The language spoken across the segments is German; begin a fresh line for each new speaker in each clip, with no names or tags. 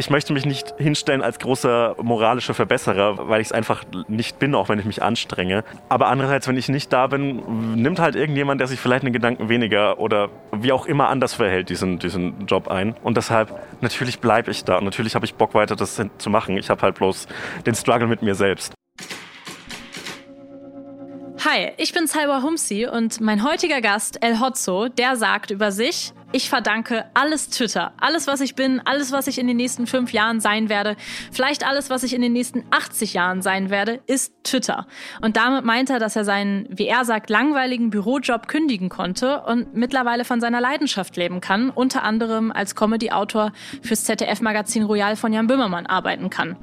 ich möchte mich nicht hinstellen als großer moralischer Verbesserer, weil ich es einfach nicht bin, auch wenn ich mich anstrenge. Aber andererseits, wenn ich nicht da bin, nimmt halt irgendjemand, der sich vielleicht einen Gedanken weniger oder wie auch immer anders verhält, diesen, diesen Job ein. Und deshalb, natürlich bleibe ich da. Und natürlich habe ich Bock weiter, das zu machen. Ich habe halt bloß den Struggle mit mir selbst.
Hi, ich bin Salwa Humsi und mein heutiger Gast, El Hotzo, der sagt über sich, ich verdanke alles Twitter. Alles, was ich bin, alles, was ich in den nächsten fünf Jahren sein werde, vielleicht alles, was ich in den nächsten 80 Jahren sein werde, ist Twitter. Und damit meint er, dass er seinen, wie er sagt, langweiligen Bürojob kündigen konnte und mittlerweile von seiner Leidenschaft leben kann, unter anderem als Comedy-Autor fürs ZDF-Magazin Royal von Jan Böhmermann arbeiten kann.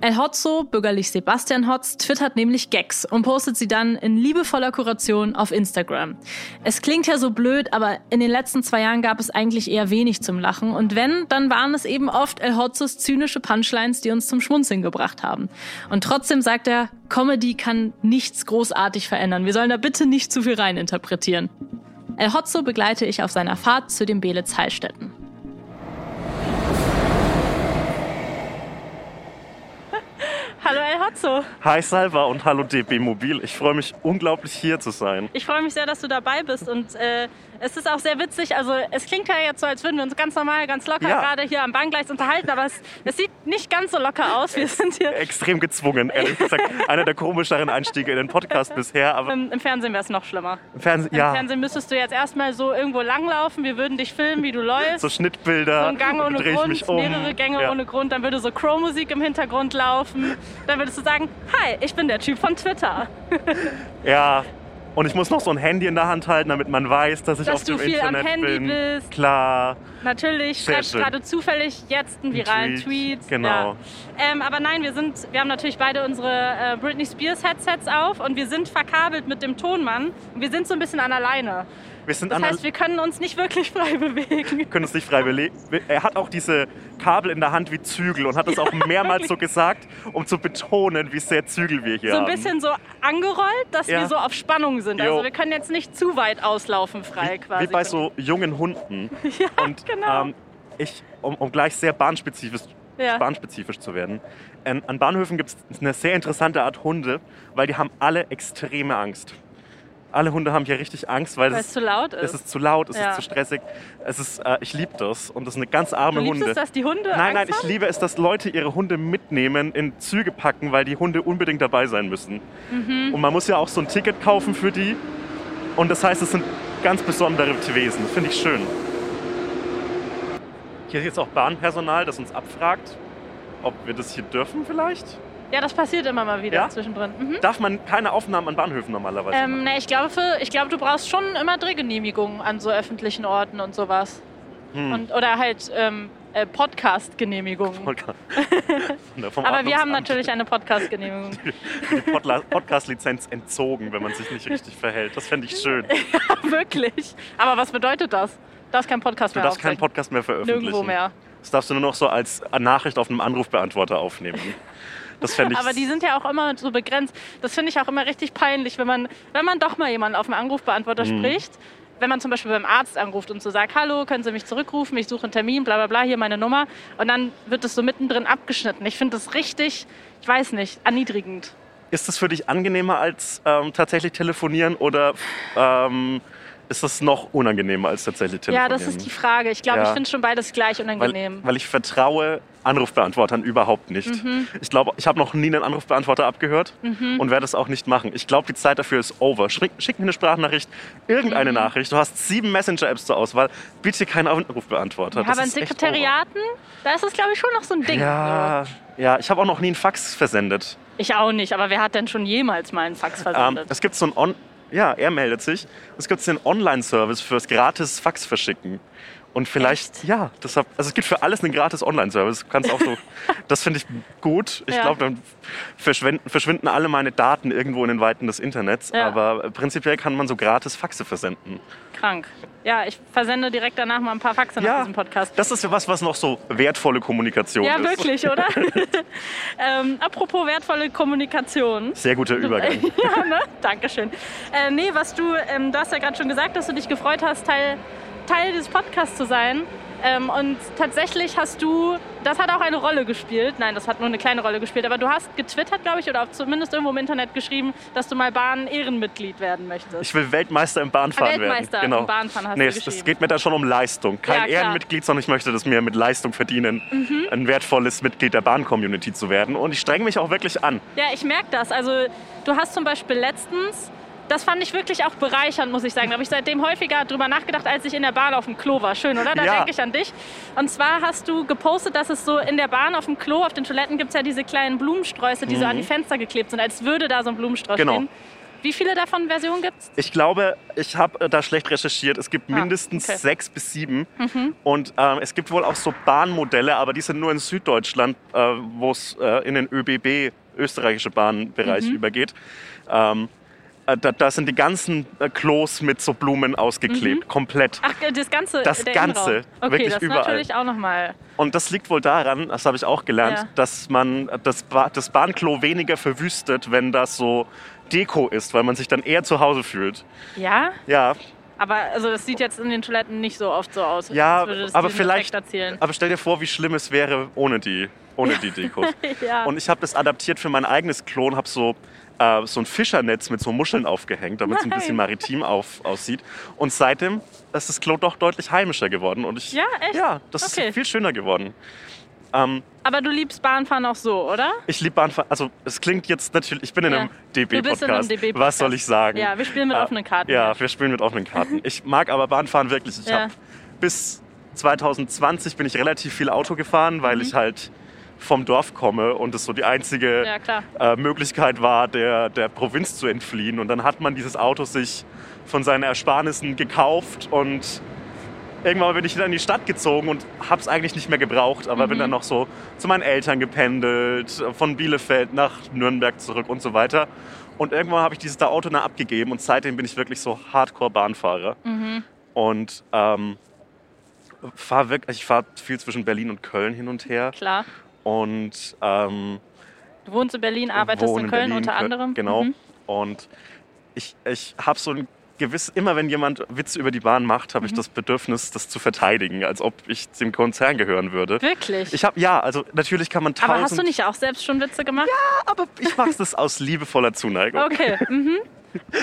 El Hotzo, bürgerlich Sebastian Hotz, twittert nämlich Gags und postet sie dann in liebevoller Kuration auf Instagram. Es klingt ja so blöd, aber in den letzten zwei Jahren gab gab es eigentlich eher wenig zum Lachen. Und wenn, dann waren es eben oft El Hotzos zynische Punchlines, die uns zum Schmunzeln gebracht haben. Und trotzdem sagt er, Comedy kann nichts großartig verändern. Wir sollen da bitte nicht zu viel reininterpretieren. El Hotzo begleite ich auf seiner Fahrt zu den Belitz Heilstätten. Hallo El Hotzo.
Hi Salva und hallo DB Mobil. Ich freue mich unglaublich hier zu sein.
Ich freue mich sehr, dass du dabei bist und äh, es ist auch sehr witzig. Also es klingt ja jetzt so, als würden wir uns ganz normal, ganz locker ja. gerade hier am Bahngleis unterhalten, aber es, es, sieht nicht ganz so locker aus.
Wir sind hier extrem gezwungen, ehrlich gesagt. Einer der komischeren Einstiege in den Podcast bisher. Aber
Im, Im, Fernsehen wäre es noch schlimmer.
Im Fernsehen,
ja. Im Fernsehen müsstest du jetzt erstmal so irgendwo langlaufen. Wir würden dich filmen, wie du läufst.
So Schnittbilder.
So ein Gang ohne Grund, um. mehrere Gänge ja. ohne Grund. Dann würde so Crow-Musik im Hintergrund laufen. Dann würdest du sagen, hi, ich bin der Typ von Twitter.
ja, und ich muss noch so ein Handy in der Hand halten, damit man weiß, dass ich
dass
auf dem
Internet
bin. Dass du
viel am Handy
bin.
bist.
Klar.
Natürlich, schreibst gerade zufällig jetzt einen viralen Tweet.
Tweet. Genau.
Ja. Ähm, aber nein, wir, sind, wir haben natürlich beide unsere äh, Britney Spears Headsets auf und wir sind verkabelt mit dem Tonmann. Und wir sind so ein bisschen an alleine.
Wir sind
das heißt, wir können uns nicht wirklich frei bewegen.
Können uns nicht frei bewegen. Er hat auch diese Kabel in der Hand wie Zügel und hat das auch mehrmals so gesagt, um zu betonen, wie sehr Zügel wir hier
haben.
So
ein bisschen so angerollt, dass ja. wir so auf Spannung sind. Jo. Also wir können jetzt nicht zu weit auslaufen frei
wie,
quasi.
Wie bei so jungen Hunden.
ja, und, genau. Ähm,
ich, um, um, gleich sehr bahnspezifisch, ja. bahnspezifisch zu werden. Ähm, an Bahnhöfen gibt es eine sehr interessante Art Hunde, weil die haben alle extreme Angst. Alle Hunde haben hier richtig Angst, weil,
weil es, es, zu laut ist.
Es ist zu laut, es ja. ist zu stressig. Es ist, äh, ich liebe das und das ist eine ganz arme
du liebst
Hunde.
Es, dass die Hunde
nein, nein, ich liebe es, dass Leute ihre Hunde mitnehmen, in Züge packen, weil die Hunde unbedingt dabei sein müssen. Mhm. Und man muss ja auch so ein Ticket kaufen für die. Und das heißt, es sind ganz besondere Wesen. Das finde ich schön. Hier ist jetzt auch Bahnpersonal, das uns abfragt, ob wir das hier dürfen vielleicht.
Ja, das passiert immer mal wieder ja? zwischendrin.
Mhm. Darf man keine Aufnahmen an Bahnhöfen normalerweise
ähm? Nee, ich glaube, für, ich glaube, du brauchst schon immer Drehgenehmigungen an so öffentlichen Orten und sowas. Hm. Und, oder halt ähm, äh, Podcast-Genehmigungen.
Podcast.
Aber wir haben natürlich eine Podcast-Genehmigung.
Die, die Podcast-Lizenz entzogen, wenn man sich nicht richtig verhält. Das fände ich schön.
ja, wirklich. Aber was bedeutet das? Du darfst keinen Podcast
du
mehr
Du darfst keinen Podcast mehr veröffentlichen.
Nirgendwo mehr.
Das darfst du nur noch so als Nachricht auf einem Anrufbeantworter aufnehmen. Das ich
Aber die sind ja auch immer so begrenzt. Das finde ich auch immer richtig peinlich, wenn man, wenn man doch mal jemanden auf dem Anrufbeantworter mhm. spricht. Wenn man zum Beispiel beim Arzt anruft und so sagt, hallo, können Sie mich zurückrufen, ich suche einen Termin, bla bla bla, hier meine Nummer. Und dann wird es so mittendrin abgeschnitten. Ich finde das richtig, ich weiß nicht, erniedrigend.
Ist das für dich angenehmer als ähm, tatsächlich telefonieren oder ähm, ist das noch unangenehmer als tatsächlich telefonieren?
Ja, das ist die Frage. Ich glaube, ja. ich finde schon beides gleich unangenehm.
Weil, weil ich vertraue Anrufbeantwortern überhaupt nicht. Mhm. Ich glaube, ich habe noch nie einen Anrufbeantworter abgehört mhm. und werde es auch nicht machen. Ich glaube, die Zeit dafür ist over. Schick, schick mir eine Sprachnachricht, irgendeine mhm. Nachricht. Du hast sieben Messenger-Apps zur Auswahl. Bitte keinen Anrufbeantworter.
Ja, aber in Sekretariaten, da ist das, glaube ich, schon noch so ein Ding.
Ja, ja ich habe auch noch nie einen Fax versendet.
Ich auch nicht, aber wer hat denn schon jemals mal einen Fax versendet?
Ähm, es gibt so ein On ja, er meldet sich. Es gibt den Online-Service fürs gratis Fax verschicken. Und vielleicht, Echt? ja, deshalb, also es gibt für alles einen gratis Online-Service. Kannst auch so, das finde ich gut. Ich ja. glaube, dann verschwinden, verschwinden alle meine Daten irgendwo in den Weiten des Internets. Ja. Aber prinzipiell kann man so gratis Faxe versenden.
Krank. Ja, ich versende direkt danach mal ein paar Faxe ja, nach diesem Podcast.
Das ist ja was, was noch so wertvolle Kommunikation
ja,
ist.
Ja, wirklich, oder? ähm, apropos wertvolle Kommunikation.
Sehr guter Übergang.
ja, ne? Dankeschön. Äh, nee, was du, ähm, du hast ja gerade schon gesagt, dass du dich gefreut hast, Teil Teil dieses Podcasts zu sein. Ähm, und tatsächlich hast du, das hat auch eine Rolle gespielt. Nein, das hat nur eine kleine Rolle gespielt. Aber du hast getwittert, glaube ich, oder auch zumindest irgendwo im Internet geschrieben, dass du mal Bahn-Ehrenmitglied werden möchtest.
Ich will Weltmeister im Bahnfahren
Weltmeister
werden. Genau.
im Bahnfahren hast
nee,
du
es, es
geschrieben.
geht mir da schon um Leistung. Kein
Ja. Mhm.
Ehrenmitglied, sondern ich möchte das mir mit Leistung verdienen, ein wertvolles Mitglied der Bahn-Community zu werden. Und ich strenge mich auch wirklich an.
Ja, ich merke das. Also du hast zum Beispiel letztens, das fand ich wirklich auch bereichernd, muss ich sagen. Da habe ich seitdem häufiger drüber nachgedacht, als ich in der Bahn auf dem Klo war. Schön, oder? Da
Ja.
denke ich an dich. Und zwar hast du gepostet, dass es so in der Bahn auf dem Klo, auf den Toiletten gibt es ja diese kleinen Blumensträuße, die so an die Fenster geklebt sind, als würde da so ein Blumenstrauß
Mhm. Genau.
stehen. Wie viele davon Versionen gibt es?
Ich glaube, ich habe da schlecht recherchiert. Es gibt
Ah,
mindestens
okay. Mhm.
sechs bis sieben. Und ähm, es gibt wohl auch so Bahnmodelle, aber die sind nur in Süddeutschland, äh, wo es äh, in den ÖBB, österreichische Bahnbereich,
Mhm.
übergeht. Ähm, äh, da, da sind die ganzen äh, Klos mit so Blumen ausgeklebt, komplett.
Ach, das ganze.
Das Ganze,
Innenraum. Okay,
wirklich
das
überall.
natürlich auch nochmal.
Und das liegt wohl daran, das habe ich auch gelernt,
Ja.
dass man das, ba das Bahnklo weniger verwüstet, wenn das so Deko ist, weil man sich dann eher zu Hause fühlt.
Ja,
Ja,
aber also das sieht jetzt in den Toiletten nicht so oft so aus.
Ja, aber vielleicht. Aber stell dir vor, wie schlimm es wäre ohne die, ohne die Dekos.
Ja.
Und ich habe das adaptiert für mein eigenes Klo und habe so, äh, so ein Fischernetz mit so Muscheln aufgehängt, damit es ein bisschen maritim auf, aussieht. Und seitdem ist das Klo doch deutlich heimischer geworden. Und ich,
Ja, echt?
Ja, das
Okay.
ist viel schöner geworden. Ähm,
Aber du liebst Bahnfahren auch so, oder?
ich liebe Bahnfahren. Also es klingt jetzt natürlich, ich bin in
Ja.
einem
einem
DB-Podcast.
DB-Podcast.
Was soll ich sagen?
Ja, wir spielen mit
Äh,
offenen Karten.
Ja, wir spielen mit offenen Karten. Ich mag aber Bahnfahren wirklich. Ich
Ja.
habe bis 2020 bin ich relativ viel Auto gefahren, weil ich halt vom Dorf komme und es so die einzige.
Ja,
äh, Möglichkeit war, der, der Provinz zu entfliehen. Und dann hat man dieses Auto sich von seinen Ersparnissen gekauft und irgendwann bin ich wieder in die Stadt gezogen und habe es eigentlich nicht mehr gebraucht, aber
Mhm.
bin dann noch so zu meinen Eltern gependelt, von Bielefeld nach Nürnberg zurück und so weiter. Und irgendwann habe ich dieses Auto dann abgegeben und seitdem bin ich wirklich so Hardcore-Bahnfahrer.
Mhm.
Und ähm, fahr wirklich, ich fahre viel zwischen Berlin und Köln hin und her.
Klar.
Und ähm,
Du wohnst in Berlin, arbeitest
wohne
in Köln
Berlin,
unter anderem.
Genau.
Mhm.
Und ich, ich habe so ein gewiss, immer wenn jemand Witze über die Bahn macht,
Mhm.
habe ich das Bedürfnis, das zu verteidigen, als ob ich dem Konzern gehören würde.
Wirklich?
Ich habe ja, also natürlich kann man tausend,
aber hast du nicht auch selbst schon Witze gemacht?
aber ich mache das aus liebevoller Zuneigung.
Okay. Mhm.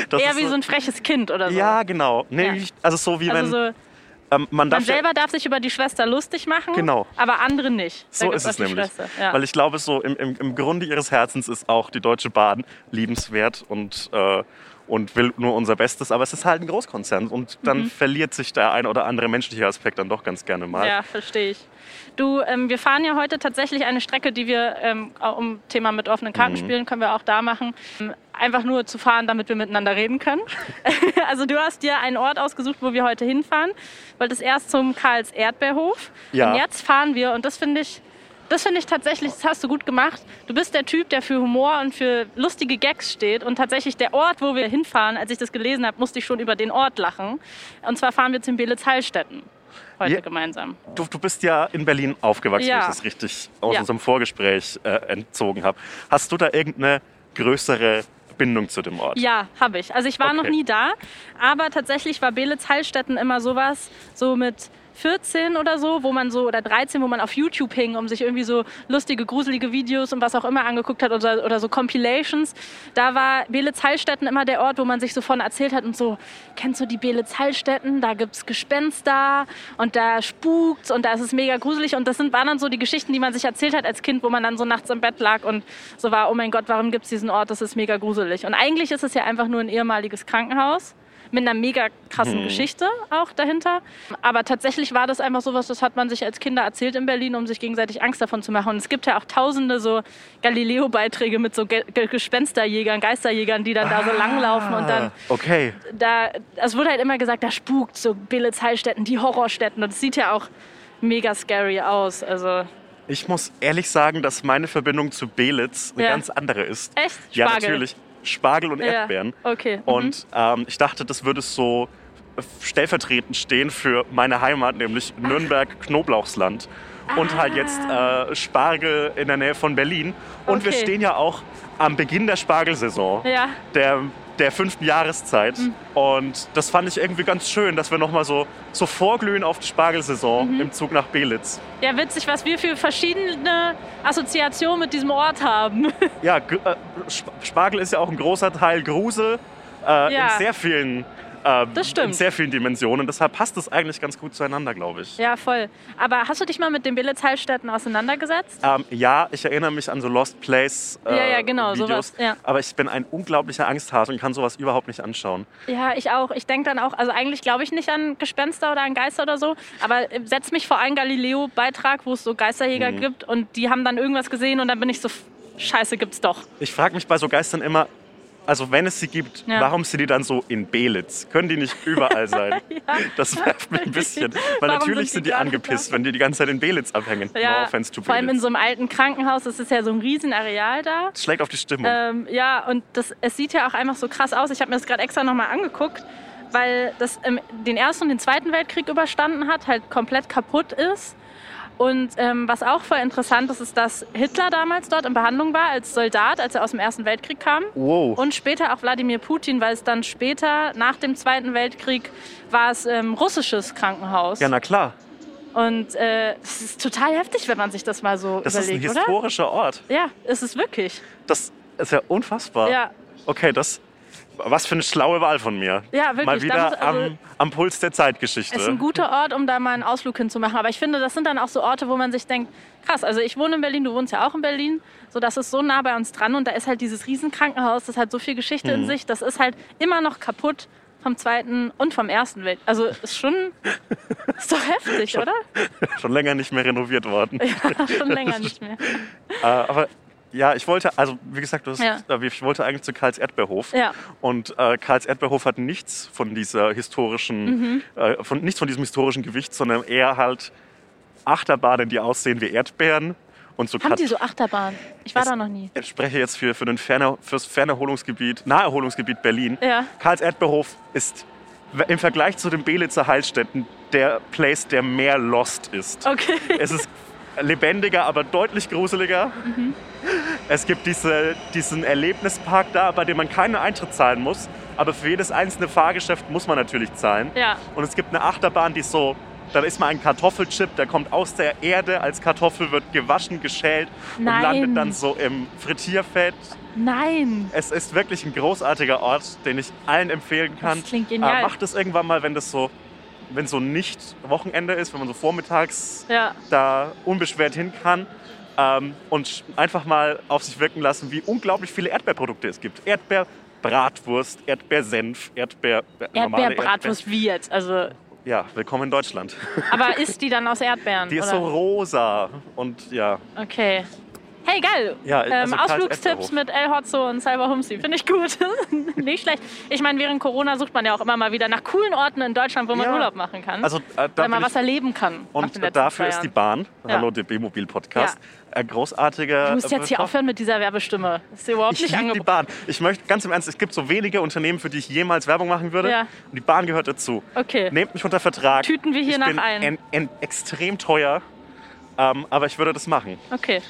Das
Eher wie so ein freches Kind oder so.
Ja, genau. Nee,
Ja.
also so wie
Also
wenn
so,
ähm, man darf
man
ja-
selber darf sich über die Schwester lustig machen,
Genau.
aber andere nicht. Da
So ist es nämlich.
Ja.
Weil ich glaube, so im, im, im Grunde ihres Herzens ist auch die Deutsche Bahn liebenswert und, äh, und will nur unser Bestes. Aber es ist halt ein Großkonzern und dann
Mhm.
verliert sich der ein oder andere menschliche Aspekt dann doch ganz gerne mal.
Ja, verstehe ich. Du, ähm, wir fahren ja heute tatsächlich eine Strecke, die wir, ähm, auch um Thema mit offenen Karten
Mhm.
spielen, können wir auch da machen. Einfach nur zu fahren, damit wir miteinander reden können. also du hast dir einen Ort ausgesucht, wo wir heute hinfahren. Wolltest erst zum Karls Erdbeerhof.
Ja.
Und jetzt fahren wir, und das finde ich, das finde ich tatsächlich, das hast du gut gemacht. Du bist der Typ, der für Humor und für lustige Gags steht. Und tatsächlich der Ort, wo wir hinfahren, als ich das gelesen habe, musste ich schon über den Ort lachen. Und zwar fahren wir zum Belitz-Heilstätten heute
Ja.
gemeinsam.
Du, du bist ja in Berlin aufgewachsen,
Ja.
wenn ich das richtig aus
Ja.
unserem Vorgespräch äh, entzogen habe. Hast du da irgendeine größere Bindung zu dem Ort?
Ja, habe ich. Also ich war
Okay.
noch nie da, aber tatsächlich war Belitz-Heilstätten immer sowas, so mit 14 oder so, wo man so, oder 13, wo man auf YouTube hing, um sich irgendwie so lustige, gruselige Videos und was auch immer angeguckt hat oder, oder so Compilations. Da war Belitz-Heilstätten immer der Ort, wo man sich so von erzählt hat und so, kennst du die Belitz-Heilstätten? Da gibt's Gespenster und da spukt's und da ist es mega gruselig und das sind, waren dann so die Geschichten, die man sich erzählt hat als Kind, wo man dann so nachts im Bett lag und so war, oh mein Gott, warum gibt's diesen Ort? Das ist mega gruselig. Und eigentlich ist es ja einfach nur ein ehemaliges Krankenhaus mit einer mega krassen Geschichte auch dahinter. Aber tatsächlich war das einfach sowas, das hat man sich als Kinder erzählt in Berlin, um sich gegenseitig Angst davon zu machen. Und es gibt ja auch tausende so Galileo-Beiträge mit so Ge Ge Gespensterjägern, Geisterjägern, die dann da so langlaufen und dann
Ah, Okay.
da, es wurde halt immer gesagt, da spukt so Belitz-Heilstätten, die Horrorstätten. Und es sieht ja auch mega scary aus. Also
Ich muss ehrlich sagen, dass meine Verbindung zu Belitz eine
Ja.
ganz andere ist.
echt?
Ja,
Spargel.
natürlich. Spargel und
Ja.
Erdbeeren.
Okay. mhm.
Und ähm, ich dachte, das würde so stellvertretend stehen für meine Heimat, nämlich Nürnberg-Knoblauchsland. Und halt jetzt äh, Spargel in der Nähe von Berlin. Und wir
Okay.
stehen ja auch am Beginn der Spargelsaison.
Ja.
Der, der fünften Jahreszeit.
Mhm.
Und das fand ich irgendwie ganz schön, dass wir nochmal so, so vorglühen auf die Spargelsaison
Mhm.
im Zug nach Belitz.
Ja, witzig, was wir für verschiedene Assoziationen mit diesem Ort haben.
Ja, äh, Sp- Spargel ist ja auch ein großer Teil Grusel äh,
Ja.
in sehr vielen äh,
Das stimmt.
in sehr vielen Dimensionen. Deshalb passt es eigentlich ganz gut zueinander, glaube ich.
Ja, voll. Aber hast du dich mal mit den Belitz-Heilstätten auseinandergesetzt?
Ähm, ja, ich erinnere mich an so Lost Place äh,
Ja, ja, genau,
Videos,
sowas, ja.
aber ich bin ein unglaublicher Angsthase und kann sowas überhaupt nicht anschauen.
Ja, ich auch. Ich denke dann auch, also eigentlich glaube ich nicht an Gespenster oder an Geister oder so, aber äh, setz mich vor einen Galileo-Beitrag, wo es so Geisterjäger
Mhm.
gibt und die haben dann irgendwas gesehen und dann bin ich so, Scheiße, gibt's doch.
Ich frage mich bei so Geistern immer, also wenn es sie gibt,
Ja.
warum sind die dann so in Belitz? Können die nicht überall sein? Das nervt mich ein bisschen. Weil
Warum
natürlich
sind
sind
die
die
gerade
angepisst,
da?
wenn die die ganze Zeit in Belitz abhängen. no
Ja,
offense to
vor allem in
Belitz.
so einem alten Krankenhaus, das ist ja so ein Riesenareal da.
Das schlägt auf die Stimmung.
Ähm, ja, und das, es sieht ja auch einfach so krass aus. Ich habe mir das gerade extra nochmal angeguckt, weil das ähm, den Ersten und den Zweiten Weltkrieg überstanden hat, halt komplett kaputt ist. Und ähm, was auch voll interessant ist, ist, dass Hitler damals dort in Behandlung war als Soldat, als er aus dem Ersten Weltkrieg kam.
wow.
Und später auch Wladimir Putin, weil es dann später, nach dem Zweiten Weltkrieg, war es ähm, russisches Krankenhaus.
ja, na klar.
Und äh, es ist total heftig, wenn man sich das mal so
Das ist ein
überlegt, oder?
historischer Ort.
Ja, ist es wirklich.
Das ist ja unfassbar.
Ja,
Okay, das. Was für eine schlaue Wahl von mir.
Ja, wirklich.
Mal wieder
muss- also-
am, am Puls der Zeitgeschichte.
Es ist ein guter Ort, um da mal einen Ausflug hinzumachen. Aber ich finde, das sind dann auch so Orte, wo man sich denkt, krass, also ich wohne in Berlin, du wohnst ja auch in Berlin. So, das ist so nah bei uns dran und da ist halt dieses Riesenkrankenhaus, das hat so viel Geschichte
Mhm.
in sich. Das ist halt immer noch kaputt vom Zweiten und vom Ersten Welt. Also ist schon, ist doch heftig, oder?
Schon länger nicht mehr renoviert worden.
Ja, schon länger nicht mehr.
Äh, aber ja, ich wollte, also wie gesagt, hast,
Ja.
äh, ich wollte eigentlich zu Karls Erdbeerhof.
Ja.
Und äh, Karls Erdbeerhof hat nichts von dieser historischen,
Mhm.
äh, von, nichts von diesem historischen Gewicht, sondern eher halt Achterbahnen, die aussehen wie Erdbeeren. Und so
Haben
Kat-
die so Achterbahn? Ich war da noch nie.
Ich spreche jetzt für, für den Ferner, fürs Fernerholungsgebiet, Naherholungsgebiet Berlin.
Ja.
Karls Erdbeerhof ist im Vergleich zu den Belitzer Heilstätten der Place, der mehr lost ist.
Okay.
Es ist lebendiger, aber deutlich gruseliger. Es gibt diese, diesen Erlebnispark da, bei dem man keinen Eintritt zahlen muss. Aber für jedes einzelne Fahrgeschäft muss man natürlich zahlen.
Ja.
Und es gibt eine Achterbahn, die ist so, da ist mal ein Kartoffelchip, der kommt aus der Erde als Kartoffel, wird gewaschen, geschält und
Nein.
landet dann so im Frittierfett.
Nein.
Es ist wirklich ein großartiger Ort, den ich allen empfehlen kann.
Das klingt genial.
Äh, macht es irgendwann mal, wenn das so, wenn so nicht Wochenende ist, wenn man so vormittags
Ja.
da unbeschwert hin kann. Ähm, und einfach mal auf sich wirken lassen, wie unglaublich viele Erdbeerprodukte es gibt. Erdbeerbratwurst, Erdbeersenf, Erdbeer,
Erdbeerbratwurst wie jetzt. Also,
Erdbeer- Ja, willkommen in Deutschland.
aber ist die dann aus Erdbeeren?
Die ist
oder?
so rosa und ja,
Okay. Hey, geil.
Ja, also
ähm, Ausflugstipps mit El Hotzo und Salva Humsi. Finde ich gut. Nicht schlecht. Ich meine, während Corona sucht man ja auch immer mal wieder nach coolen Orten in Deutschland, wo man
Ja.
Urlaub machen kann.
also äh, da
weil man was erleben kann.
Und dafür ist die. Bahn,
Ja.
hallo DB Mobil Podcast, ein großartiger.
Du musst jetzt hier
äh,
aufhören mit dieser Werbestimme. Das ist überhaupt
Ich
nicht
liebe die. Bahn. Ich möchte ganz im Ernst, es gibt so wenige Unternehmen, für die ich jemals Werbung machen würde.
Ja.
Und die Bahn gehört dazu.
Okay.
Nehmt mich unter Vertrag.
Tüten wir hier
ich
nach
bin
ein.
En, en, extrem teuer, ähm, aber ich würde das machen.
Okay.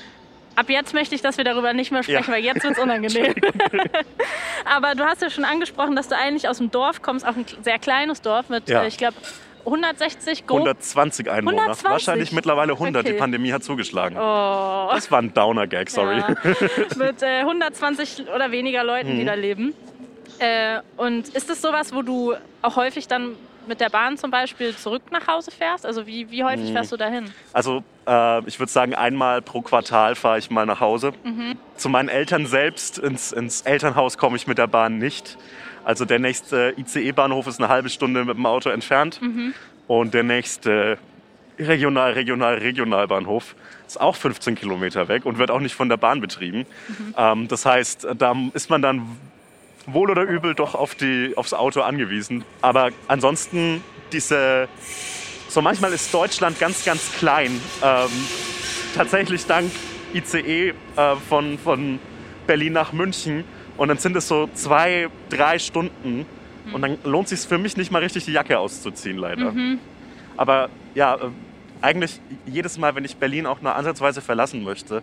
Ab jetzt möchte ich, dass wir darüber nicht mehr sprechen,
Ja.
weil jetzt wird es unangenehm. Aber du hast ja schon angesprochen, dass du eigentlich aus dem Dorf kommst, auch ein sehr kleines Dorf mit,
Ja.
äh, ich glaube, 160 grob.
120 Einwohner.
120?
Wahrscheinlich mittlerweile 100.
Okay.
Die Pandemie hat zugeschlagen.
Oh.
Das war ein Downer-Gag, sorry.
Ja. mit äh, 120 oder weniger Leuten,
Mhm.
die da leben. Äh, und ist es sowas, wo du auch häufig dann mit der Bahn zum Beispiel zurück nach Hause fährst? Also wie, wie
Mhm.
häufig fährst du dahin?
Also äh, ich würde sagen, einmal pro Quartal fahre ich mal nach Hause.
Mhm.
Zu meinen Eltern selbst, ins, ins Elternhaus komme ich mit der Bahn nicht. Also der nächste ICE-Bahnhof ist eine halbe Stunde mit dem Auto entfernt.
Mhm.
Und der nächste Regional, Regional, Regionalbahnhof ist auch 15 Kilometer weg und wird auch nicht von der Bahn betrieben.
Mhm.
Ähm, das heißt, da ist man dann wohl oder übel doch auf die, aufs Auto angewiesen. Aber ansonsten diese, so manchmal ist Deutschland ganz, ganz klein. Ähm, tatsächlich dank ICE äh, von, von Berlin nach München. Und dann sind es so zwei, drei Stunden. Und dann lohnt es sich für mich nicht mal richtig, die Jacke auszuziehen, leider. Aber ja, äh, eigentlich jedes Mal, wenn ich Berlin auch nur ansatzweise verlassen möchte,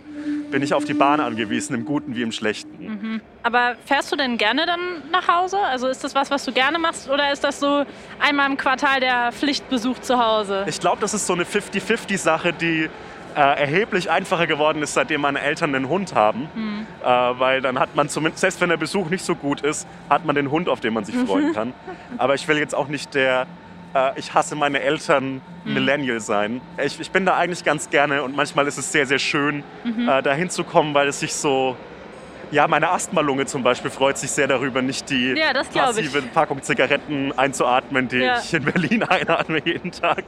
bin ich auf die Bahn angewiesen, im Guten wie im Schlechten.
Aber fährst du denn gerne dann nach Hause? Also ist das was, was du gerne machst? Oder ist das so einmal im Quartal der Pflichtbesuch zu Hause?
Ich glaube, das ist so eine 50-50-Sache, die äh, erheblich einfacher geworden ist, seitdem meine Eltern einen Hund haben.
Hm.
Äh, weil dann hat man zumindest, selbst wenn der Besuch nicht so gut ist, hat man den Hund, auf den man sich freuen kann. Aber ich will jetzt auch nicht der äh, ich hasse meine Eltern
Hm.
Millennial sein. Ich, ich bin da eigentlich ganz gerne und manchmal ist es sehr, sehr schön,
Mhm.
äh, da hinzukommen, weil es sich so. Ja, meine Asthmalunge zum Beispiel freut sich sehr darüber, nicht die
Ja,
massive Packung Zigaretten einzuatmen, die
Ja.
ich in Berlin einatme jeden Tag.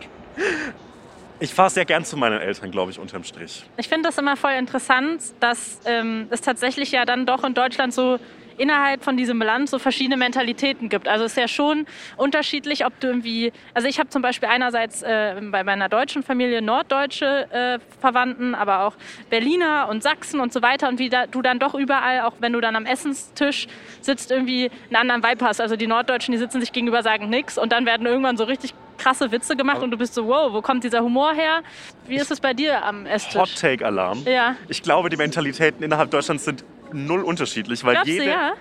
Ich fahre sehr gern zu meinen Eltern, glaube ich, unterm Strich.
Ich finde das immer voll interessant, dass ähm, es tatsächlich ja dann doch in Deutschland so innerhalb von diesem Land so verschiedene Mentalitäten gibt. Also es ist ja schon unterschiedlich, ob du irgendwie, also ich habe zum Beispiel einerseits äh, bei meiner deutschen Familie norddeutsche äh, Verwandten, aber auch Berliner und Sachsen und so weiter und wie da, du dann doch überall, auch wenn du dann am Essenstisch sitzt, irgendwie einen anderen Vibe hast. Also die Norddeutschen, die sitzen sich gegenüber, sagen nichts und dann werden irgendwann so richtig krasse Witze gemacht und du bist so, wow, wo kommt dieser Humor her? Wie ist es bei dir am Esstisch?
Hot Take Alarm.
Ja.
Ich glaube, die Mentalitäten innerhalb Deutschlands sind null unterschiedlich, weil
Glaubst du,
jede,
ja?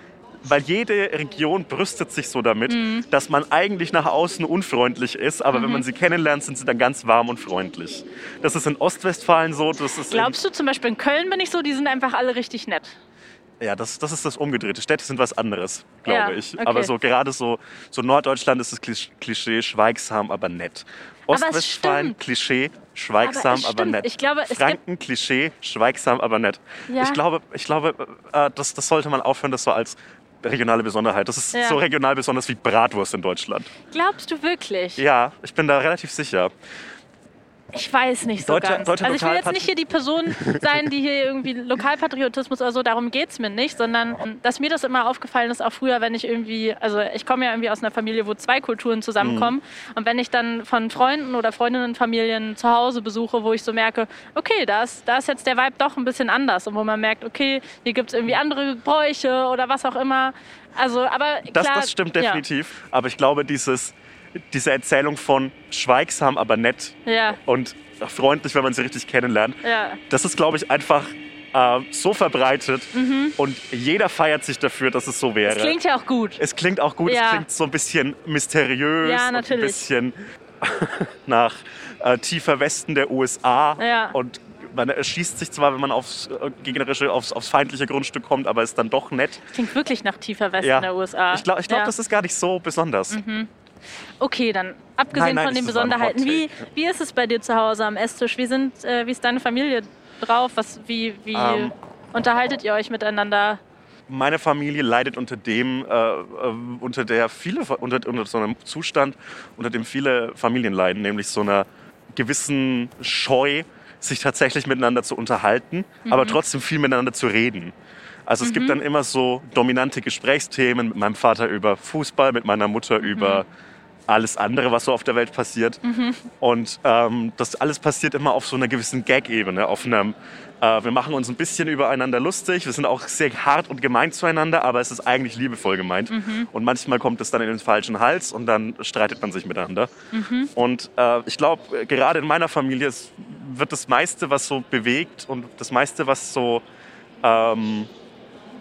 weil jede Region brüstet sich so damit,
Mhm.
dass man eigentlich nach außen unfreundlich ist, aber wenn man sie kennenlernt, sind sie dann ganz warm und freundlich. Das ist in Ostwestfalen so, das ist
Glaubst du zum Beispiel in Köln bin ich so, die sind einfach alle richtig nett.
ja, das, das ist das Umgedrehte. Städte sind was anderes, glaube
Ja,
ich.
okay.
Aber so gerade so, so Norddeutschland ist das Klisch- Klischee schweigsam, aber nett.
es
Ostwestfalen. Klischee schweigsam,
Aber
aber, nett.
Ich glaube, es
Franken Klischee schweigsam, aber nett.
Ja.
Ich glaube, ich glaube, äh, das, das sollte man aufhören, das so als regionale Besonderheit. Das ist
Ja.
so regional besonders wie Bratwurst in Deutschland.
Glaubst du wirklich?
Ja, ich bin da relativ sicher.
Ich weiß nicht so
Deutscher-
ganz.
deutscher
also ich will jetzt nicht hier die Person sein, die hier irgendwie Lokalpatriotismus oder so, darum geht es mir nicht, sondern ähm, dass mir das immer aufgefallen ist, auch früher, wenn ich irgendwie, also ich komme ja irgendwie aus einer Familie, wo zwei Kulturen zusammenkommen und wenn ich dann von Freunden oder Freundinnen, Familien zu Hause besuche, wo ich so merke, okay, da ist, da ist jetzt der Vibe doch ein bisschen anders und wo man merkt, okay, hier gibt es irgendwie andere Bräuche oder was auch immer. Also, aber
Das,
klar,
das stimmt
ja.
definitiv. Aber ich glaube, dieses, diese Erzählung von schweigsam, aber nett
Ja,
und freundlich, wenn man sie richtig kennenlernt,
ja.
das ist, glaube ich, einfach äh, so verbreitet und jeder feiert sich dafür, dass es so wäre.
Mhm. klingt ja auch gut.
es klingt auch gut,
Ja.
es klingt so ein bisschen mysteriös
Ja,
und ein
natürlich.
bisschen nach äh, tiefer Westen der USA.
Ja.
Und man erschießt sich zwar, wenn man aufs äh, gegnerische, aufs, aufs feindliche Grundstück kommt, aber ist dann doch nett.
Klingt wirklich nach tiefer Westen
Ja.
der USA.
Ich glaube, ich glaub,
ja. Mhm.
das ist gar nicht so besonders.
Okay, dann abgesehen
Nein, nein,
von den Besonderheiten, wie, wie ist es bei dir zu Hause am Esstisch? Wie, sind, äh, wie ist deine Familie drauf? Was, wie wie
Ähm.
unterhaltet ihr euch miteinander?
Meine Familie leidet unter dem, äh, äh, unter der viele, unter, unter so einem Zustand, unter dem viele Familien leiden, nämlich so einer gewissen Scheu, sich tatsächlich miteinander zu unterhalten, aber trotzdem viel miteinander zu reden. Also es gibt dann immer so dominante Gesprächsthemen mit meinem Vater über Fußball, mit meiner Mutter über alles andere, was so auf der Welt passiert. Und ähm, das alles passiert immer auf so einer gewissen Gag-Ebene, äh, wir machen uns ein bisschen übereinander lustig, wir sind auch sehr hart und gemein zueinander, aber es ist eigentlich liebevoll gemeint. Und manchmal kommt es dann in den falschen Hals und dann streitet man sich miteinander. Und äh, ich glaube, gerade in meiner Familie wird das meiste, was so bewegt und das meiste, was so ähm,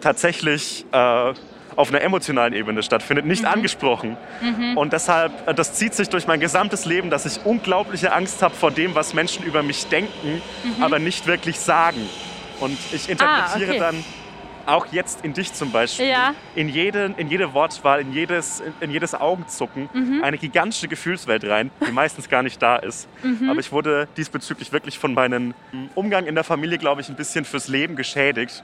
tatsächlich äh, auf einer emotionalen Ebene stattfindet, nicht angesprochen. Und deshalb, äh, das zieht sich durch mein gesamtes Leben, dass ich unglaubliche Angst habe vor dem, was Menschen über mich denken, aber nicht wirklich sagen. Und ich interpretiere
okay.
dann auch jetzt in dich zum Beispiel,
Ja.
in, jede, in jede Wortwahl, in jedes, in, jedes Augenzucken eine gigantische Gefühlswelt rein, die meistens gar nicht da ist. Aber ich wurde diesbezüglich wirklich von meinem Umgang in der Familie, glaube ich, ein bisschen fürs Leben geschädigt.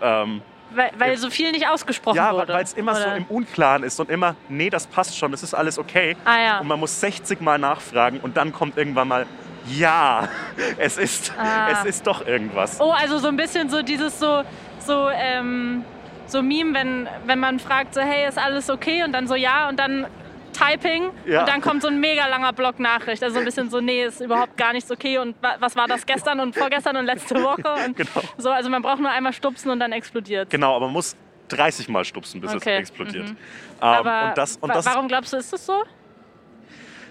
Ähm,
Weil, weil so viel nicht ausgesprochen
ja,
wurde.
weil es immer so
oder?
im Unklaren ist und immer, nee, das passt schon, das ist alles okay.
Ah, ja.
Und man muss 60 Mal nachfragen und dann kommt irgendwann mal, ja, es ist,
Ah.
es ist doch irgendwas.
Oh, also so ein bisschen so dieses so, so, ähm, so Meme, wenn, wenn man fragt, so, hey, ist alles okay? Und dann so, ja, und dann Typing
Ja.
und dann kommt so ein mega langer Block Nachricht. Also so ein bisschen so, nee, ist überhaupt gar nichts okay und wa- was war das gestern und vorgestern und letzte Woche? Und
Genau.
so, also man braucht nur einmal stupsen und dann explodiert.
Genau, aber man muss 30 Mal stupsen, bis
Okay,
es explodiert.
mhm.
Ähm,
Aber
und das, und das
warum glaubst du, ist das so?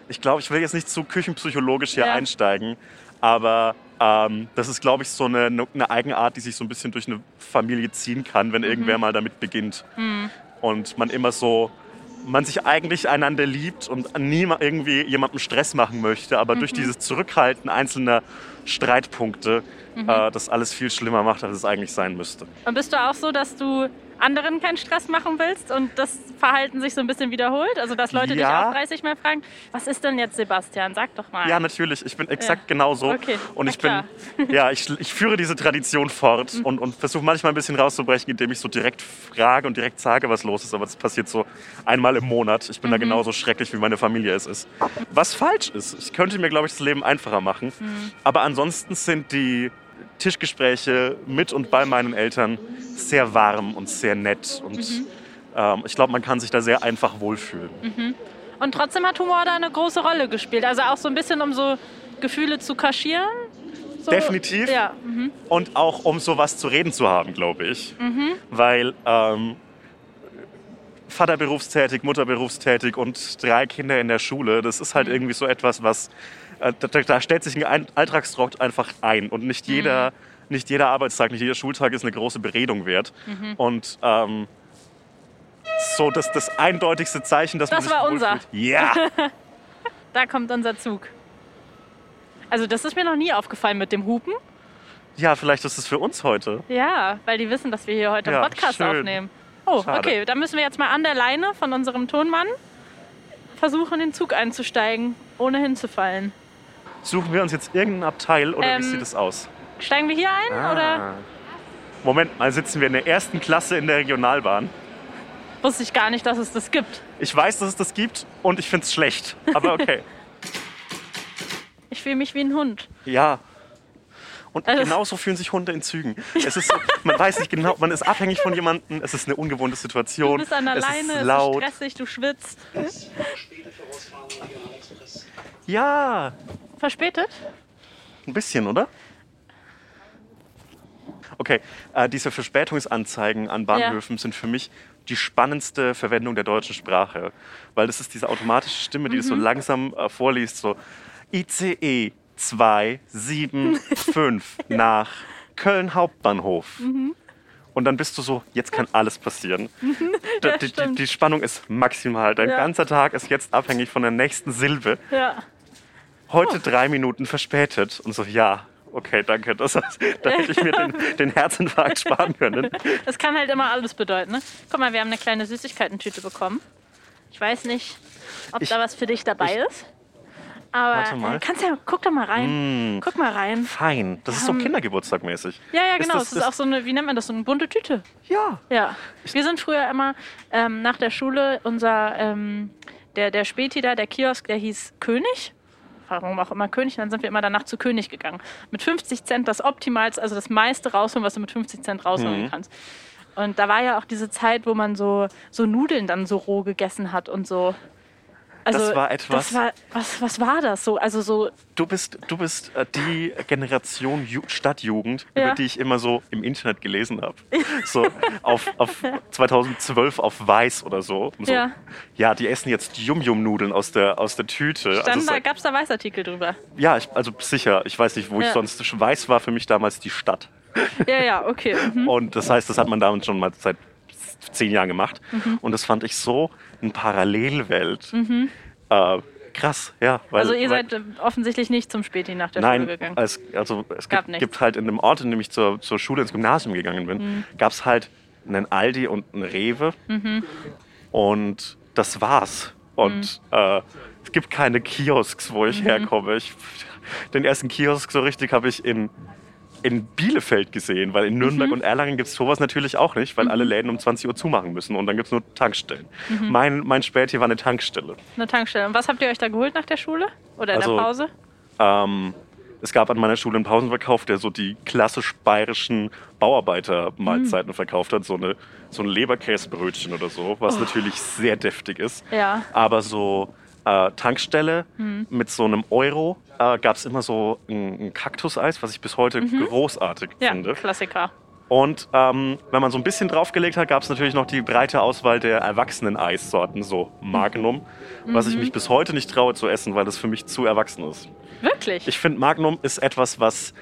ich glaube, ich will jetzt nicht zu küchenpsychologisch hier
Ja.
einsteigen, aber Ähm, das ist, glaube ich, so eine, eine Eigenart, die sich so ein bisschen durch eine Familie ziehen kann, wenn irgendwer mal damit beginnt. Und man immer so, man sich eigentlich einander liebt und nie mal irgendwie jemandem Stress machen möchte, aber durch dieses Zurückhalten einzelner Streitpunkte äh, das alles viel schlimmer macht, als es eigentlich sein müsste.
Und bist du auch so, dass du anderen keinen Stress machen willst und das Verhalten sich so ein bisschen wiederholt? Also, dass Leute dich
Ja.
auch 30 Mal fragen, was ist denn jetzt Sebastian? Sag doch mal.
Ja, natürlich. Ich bin exakt genauso.
Okay.
Und ich bin.
Mhm.
ja, ich, ich führe diese Tradition fort und, und versuche manchmal ein bisschen rauszubrechen, indem ich so direkt frage und direkt sage, was los ist. Aber das passiert so einmal im Monat. Ich bin
Mhm.
da genauso schrecklich, wie meine Familie es ist. Was falsch ist. Ich könnte mir, glaube ich, das Leben einfacher machen.
Mhm.
Aber ansonsten sind die Tischgespräche mit und bei meinen Eltern sehr warm und sehr nett. Und
Mhm.
ähm, ich glaube, man kann sich da sehr einfach wohlfühlen.
Und trotzdem hat Humor da eine große Rolle gespielt. Also auch so ein bisschen, um so Gefühle zu kaschieren. So,
Definitiv.
Ja. Mhm.
Und auch um sowas zu reden zu haben, glaube ich. Weil ähm, Vater berufstätig, Mutter berufstätig und drei Kinder in der Schule, das ist halt irgendwie so etwas, was da, da stellt sich ein Alltagsdruck einfach ein und nicht jeder, nicht jeder Arbeitstag, nicht jeder Schultag ist eine große Beredung wert. Und ähm, so das, das eindeutigste Zeichen, dass man
Das
sich
war unser.
Ja,
Da kommt unser Zug. Also das ist mir noch nie aufgefallen mit dem Hupen.
ja, vielleicht ist es für uns heute.
Ja, weil die wissen, dass wir hier heute
Ja,
einen Podcast
schön.
aufnehmen. Oh,
Schade.
okay. Dann müssen wir jetzt mal an der Leine von unserem Tonmann versuchen, in den Zug einzusteigen, ohne hinzufallen.
Suchen wir uns jetzt irgendein Abteil oder
Ähm,
wie sieht es aus?
Steigen wir hier ein oder
Ah. Moment mal, sitzen wir in der ersten Klasse in der Regionalbahn.
wusste ich gar nicht, dass es das gibt?
Ich weiß, dass es das gibt und ich finde es schlecht. Aber okay.
Ich fühle mich wie ein Hund.
ja. Und
Also-
genauso fühlen sich Hunde in Zügen. Es ist so, man weiß nicht genau, man ist abhängig von jemandem, es ist eine ungewohnte Situation.
Du bist an der
es
Leine,
ist
es
laut.
ist stressig, du schwitzt.
ja,
Verspätet?
ein bisschen, oder? Okay, äh, diese Verspätungsanzeigen an Bahnhöfen sind für mich die spannendste Verwendung der deutschen Sprache, weil das ist diese automatische Stimme, die das so langsam äh, vorliest, so ICE 275 nach Köln Hauptbahnhof. Und dann bist du so, jetzt kann alles passieren. Da- die, die, die Spannung ist maximal. Dein
Ja.
ganzer Tag ist jetzt abhängig von der nächsten Silbe.
Ja.
Heute drei Minuten verspätet. Und so, ja, okay, danke. Das, da hätte ich mir den, den Herzinfarkt sparen können.
Das kann halt immer alles bedeuten. Ne? Guck mal, wir haben eine kleine Süßigkeitentüte bekommen. Ich weiß nicht, ob
Ich-
da was für dich dabei ist. Aber
Warte mal. Mm.
äh, kannst ja, guck doch mal rein. Guck mal rein.
Fein. Das ist so
haben-
Kindergeburtstag-mäßig.
Ja, ja,
Ist
genau.
das-
es ist
das-
auch so eine, wie nennt man das, so eine bunte Tüte.
Ja.
Ja. Wir sind früher immer ähm, nach der Schule, unser, ähm, der, der Späti da, der Kiosk, der hieß König. Warum auch immer König. Dann sind wir immer danach zu König gegangen. Mit 50 Cent das Optimalste, also das meiste rausholen, was du mit 50 Cent rausholen
Mhm.
kannst. Und da war ja auch diese Zeit, wo man so, so Nudeln dann so roh gegessen hat und so. Also,
Das war etwas-
Das war, was, was war das so? Also so,
Du bist, du bist äh, die Generation Ju Stadtjugend,
Ja.
über die ich immer so im Internet gelesen habe. So auf, auf 2012 auf Weiß oder so. so.
Ja.
Ja, die essen jetzt Yum-Yum-Nudeln aus der, aus der Tüte.
dann
also,
da, gab es da Weißartikel drüber.
ja, ich, also sicher. Ich weiß nicht, wo ich
Ja.
sonst. Weiß war für mich damals die Stadt.
Ja, ja, okay. Mhm.
Und das heißt, das hat man damals schon mal seit zehn Jahren gemacht.
Mhm.
Und das fand ich so eine Parallelwelt. Äh, krass, ja. Weil,
Also ihr
weil-
seid äh, offensichtlich nicht zum Späti nach der
Nein,
Schule gegangen.
es, also es
Gab
gibt, gibt halt in dem Ort, in dem ich zur, zur Schule ins Gymnasium gegangen bin,
Mhm.
gab es halt einen Aldi und einen Rewe.
Mhm.
Und das war's. Und
Mhm.
äh, es gibt keine Kiosks, wo ich herkomme. Ich, den ersten Kiosk so richtig habe ich in, in Bielefeld gesehen, weil in Nürnberg
Mhm.
und Erlangen gibt es sowas natürlich auch nicht, weil alle Läden um 20 Uhr zumachen müssen und dann gibt es nur Tankstellen.
Mhm.
Mein, mein Späti war eine Tankstelle.
Eine Tankstelle. Und was habt ihr euch da geholt nach der Schule? Oder in
Also-
der Pause?
Ähm, es gab an meiner Schule einen Pausenverkauf, der so die klassisch bayerischen Bauarbeitermahlzeiten
Mhm.
verkauft hat. So, eine, so ein Leberkäsebrötchen oder so,
Oh.
was natürlich sehr deftig ist.
Ja.
Aber so äh, Tankstelle
Mhm.
mit so einem Euro äh, gab es immer so ein, ein Kaktuseis, was ich bis heute großartig
Mhm. Ja,
finde.
Klassiker.
Und ähm, wenn man so ein bisschen draufgelegt hat, gab es natürlich noch die breite Auswahl der erwachsenen Eissorten, so Magnum, mhm. was ich mich bis heute nicht traue zu essen, weil das für mich zu erwachsen ist.
Wirklich?
Ich finde, Magnum ist etwas, was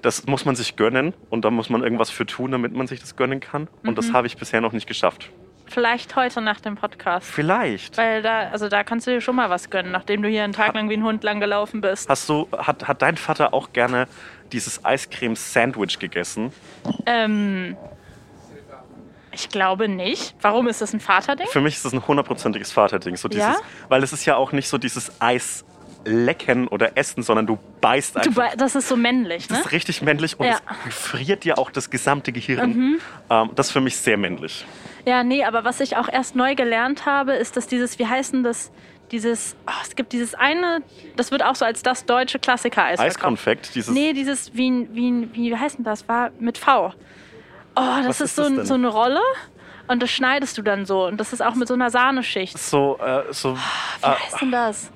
das muss man sich gönnen und da muss man irgendwas für tun, damit man sich das gönnen kann. Und mhm. das habe ich bisher noch nicht geschafft.
Vielleicht heute nach dem Podcast.
Vielleicht.
Weil da, also da kannst du dir schon mal was gönnen, nachdem du hier einen Tag lang wie ein Hund lang gelaufen bist.
Hast du, hat, hat dein Vater auch gerne dieses Eiscreme-Sandwich gegessen?
Ähm, ich glaube nicht. Warum ist das ein Vaterding?
Für mich ist das ein hundertprozentiges Vaterding. So dieses, ja? Weil es ist ja auch nicht so dieses Eis lecken oder essen, sondern du beißt einfach.
Du das ist so männlich,
ne? Das ist richtig männlich und ja. es friert dir auch das gesamte Gehirn. Mhm. Ähm, das ist für mich sehr männlich.
Ja, nee, aber was ich auch erst neu gelernt habe, ist, dass dieses, wie heißen das, dieses, oh, es gibt dieses eine, das wird auch so als das deutsche Klassiker-Eis
Eiskonfekt,
dieses... Nee, dieses, wie, wie, wie heißt denn das, war mit V. Oh, das ist, ist, so, das so eine Rolle und das schneidest du dann so und das ist auch mit so einer Sahneschicht.
So, äh, so...
Oh, wie äh, heißt denn das?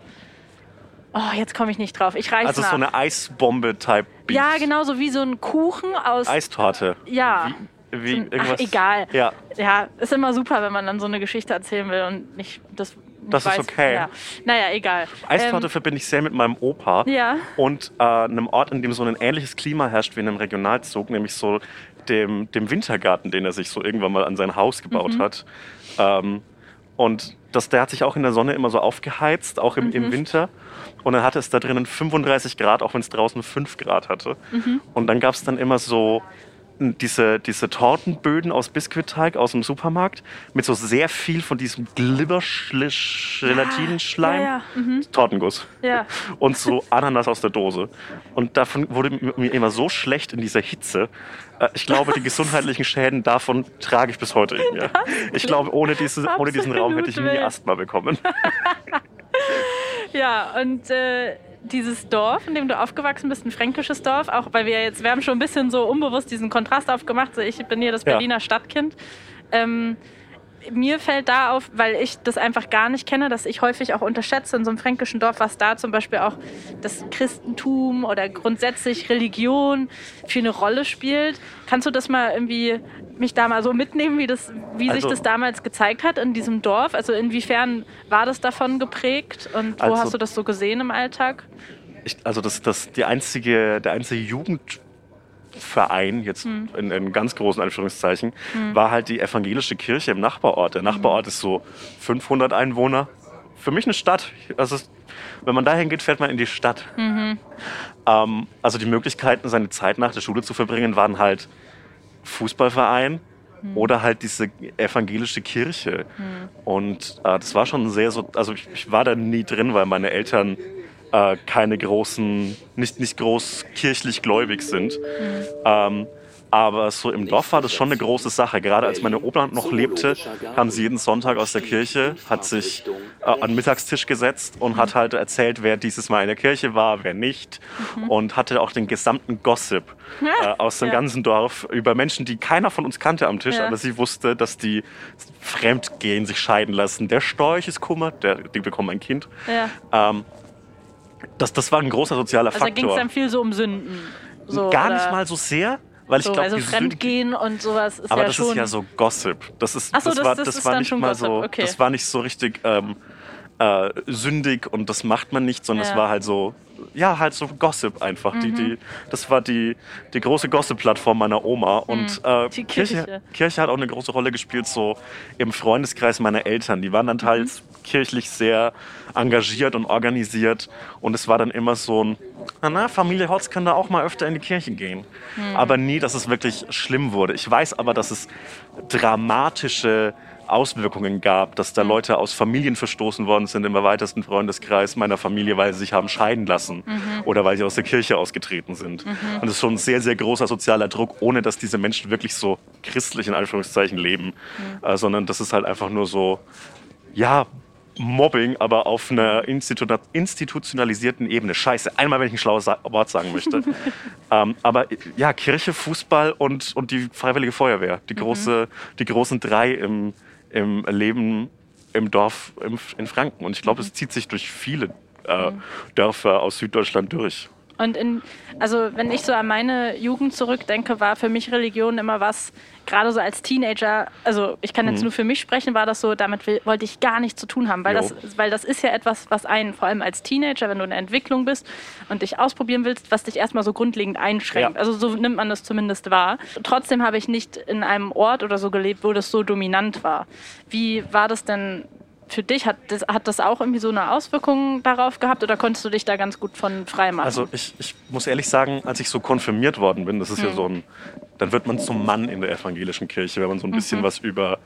Oh, jetzt komme ich nicht drauf. Ich reiche
Also
nach.
so eine Eisbombe-Type
Ja, genau, so wie so ein Kuchen aus...
Eistorte.
Ja.
Wie, wie irgendwas...
Ach, egal.
Ja.
ja, ist immer super, wenn man dann so eine Geschichte erzählen will und nicht das
das
weiß,
ist okay.
Ja. Naja, egal.
Eistorte ähm, verbinde ich sehr mit meinem Opa
ja.
und äh, einem Ort, in dem so ein ähnliches Klima herrscht wie in einem Regionalzug, nämlich so dem, dem Wintergarten, den er sich so irgendwann mal an sein Haus gebaut mhm. hat. Ähm, und das, der hat sich auch in der Sonne immer so aufgeheizt, auch im, mhm. im Winter. Und dann hatte es da drinnen 35 Grad, auch wenn es draußen 5 Grad hatte. Mhm. Und dann gab es dann immer so diese, diese Tortenböden aus Biskuitteig aus dem Supermarkt mit so sehr viel von diesem Glibber-Gelatinenschleim. Ja, ja, ja. Mhm. Tortenguss.
Ja.
Und so Ananas aus der Dose. Und davon wurde mir immer so schlecht in dieser Hitze. Äh, ich glaube, die gesundheitlichen Schäden davon trage ich bis heute in mir. Ich glaube, ohne, diese, ohne diesen Raum hätte ich nie Asthma bekommen.
ja, und äh, dieses Dorf, in dem du aufgewachsen bist, ein fränkisches Dorf, auch weil wir jetzt, wir haben schon ein bisschen so unbewusst diesen Kontrast aufgemacht. So, ich bin hier das Berliner ja. Stadtkind. Ähm, mir fällt da auf, weil ich das einfach gar nicht kenne, dass ich häufig auch unterschätze in so einem fränkischen Dorf, was da zum Beispiel auch das Christentum oder grundsätzlich Religion für eine Rolle spielt. Kannst du das mal irgendwie mich da mal so mitnehmen, wie, das, wie also, sich das damals gezeigt hat in diesem Dorf? Also inwiefern war das davon geprägt und wo also, hast du das so gesehen im Alltag?
Ich, also das, das die einzige, der einzige Jugend Verein, jetzt hm. in, in, ganz großen Anführungszeichen, hm. war halt die evangelische Kirche im Nachbarort. Der Nachbarort hm. ist so 500 Einwohner. Für mich eine Stadt. Also wenn man dahin geht, fährt man in die Stadt. Mhm. Ähm, also die Möglichkeiten, seine Zeit nach der Schule zu verbringen, waren halt Fußballverein mhm. oder halt diese evangelische Kirche. Mhm. Und äh, das war schon sehr so, also ich, ich war da nie drin, weil meine Eltern äh, keine großen, nicht, nicht groß kirchlich gläubig sind. Mhm. Ähm, aber so im Dorf war das schon eine große Sache. Gerade als meine Oma noch lebte, kam sie jeden Sonntag aus der Kirche, hat sich äh, an den Mittagstisch gesetzt und hat halt erzählt, wer dieses Mal in der Kirche war, wer nicht. Mhm. Und hatte auch den gesamten Gossip äh, aus dem ja. ganzen Dorf über Menschen, die keiner von uns kannte am Tisch. Ja. Aber sie wusste, dass die fremdgehen, sich scheiden lassen. Der Storch ist Kummer, der, die bekommen ein Kind.
Ja. Ähm,
das, das war ein großer sozialer
also
Faktor.
Also ging es dann viel so um Sünden? So,
Gar nicht mal so sehr. Weil ich so, glaube,
also Fremdgehen und sowas ist
aber
ja
das
schon...
ist ja so Gossip. Das ist,
so,
das,
das,
war,
das,
das war nicht mal
Gossip.
so,
okay.
das war nicht so richtig ähm, äh, sündig und das macht man nicht, sondern ja. es war halt so ja, halt so Gossip einfach. Mhm. Die, die, das war die, die große Gossip-Plattform meiner Oma. Und mhm. äh,
die Kirche.
Kirche, Kirche hat auch eine große Rolle gespielt, so im Freundeskreis meiner Eltern. Die waren dann teils mhm. Kirchlich sehr engagiert und organisiert. Und es war dann immer so ein, na, Familie Hotz kann da auch mal öfter in die Kirche gehen. Mhm. Aber nie, dass es wirklich schlimm wurde. Ich weiß aber, dass es dramatische Auswirkungen gab, dass da mhm. Leute aus Familien verstoßen worden sind im erweiterten Freundeskreis meiner Familie, weil sie sich haben scheiden lassen mhm. oder weil sie aus der Kirche ausgetreten sind. Mhm. Und das ist schon ein sehr, sehr großer sozialer Druck, ohne dass diese Menschen wirklich so christlich in Anführungszeichen leben, mhm. äh, sondern das ist halt einfach nur so, ja, Mobbing, aber auf einer Institu institutionalisierten Ebene. Scheiße, einmal, wenn ich ein schlaues Wort sagen möchte. ähm, aber ja, Kirche, Fußball und, und die Freiwillige Feuerwehr. Die, mhm. große, die großen drei im, im Leben im Dorf im, in Franken. Und ich glaube, es zieht sich durch viele äh, mhm. Dörfer aus Süddeutschland durch.
Und in, also wenn ich so an meine Jugend zurückdenke, war für mich Religion immer was, gerade so als Teenager, also ich kann jetzt mhm. nur für mich sprechen, war das so, damit will, wollte ich gar nichts zu tun haben, weil das, weil das ist ja etwas, was einen, vor allem als Teenager, wenn du in der Entwicklung bist und dich ausprobieren willst, was dich erstmal so grundlegend einschränkt. Ja. Also so nimmt man das zumindest wahr. Trotzdem habe ich nicht in einem Ort oder so gelebt, wo das so dominant war. Wie war das denn für dich, hat das, hat das auch irgendwie so eine Auswirkung darauf gehabt oder konntest du dich da ganz gut von frei machen?
Also ich, ich muss ehrlich sagen, als ich so konfirmiert worden bin, das ist hm. ja so ein, dann wird man zum Mann in der evangelischen Kirche, wenn man so ein bisschen mhm. was über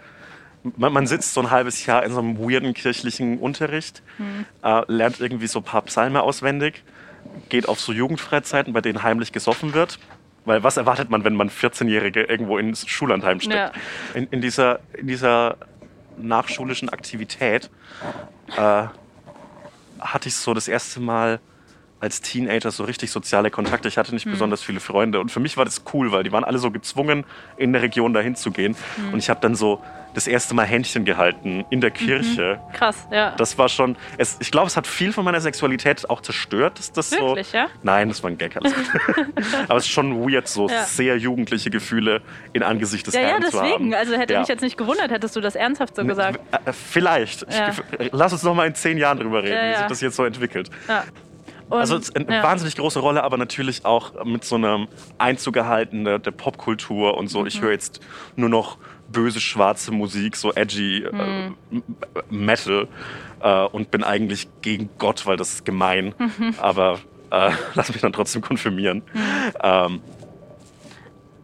man, man, sitzt so ein halbes Jahr in so einem weirden kirchlichen Unterricht, mhm. äh, lernt irgendwie so ein paar Psalme auswendig, geht auf so Jugendfreizeiten, bei denen heimlich gesoffen wird. Weil was erwartet man, wenn man 14-Jährige irgendwo ins Schullandheim steckt? Ja. In, in, dieser, in dieser nachschulischen Aktivität äh, hatte ich so das erste Mal als Teenager so richtig soziale Kontakte. Ich hatte nicht hm. besonders viele Freunde. Und für mich war das cool, weil die waren alle so gezwungen, in der Region dahin zu gehen. Hm. Und ich habe dann so das erste Mal Händchen gehalten in der Kirche.
Mhm. Krass, ja.
Das war schon, es, ich glaube, es hat viel von meiner Sexualität auch zerstört. Ist das
Wirklich,
so?
ja?
Nein, das war ein Gag. Alles Aber es ist schon weird, so ja. sehr jugendliche Gefühle in Angesicht des
ja,
Herrn
ja,
zu haben.
deswegen. Also hätte ja. mich jetzt nicht gewundert, hättest du das ernsthaft so gesagt.
Äh, vielleicht. Ich, lass uns noch mal in zehn Jahren drüber reden, wie sich das jetzt so entwickelt. Ja. Und, also eine ja. wahnsinnig große Rolle, aber natürlich auch mit so einem Einzug gehalten der, der Popkultur und so. Mhm. Ich höre jetzt nur noch böse schwarze Musik, so edgy mhm. äh, Metal äh, und bin eigentlich gegen Gott, weil das ist gemein. Mhm. Aber äh, lass mich dann trotzdem konfirmieren. Mhm. Ähm,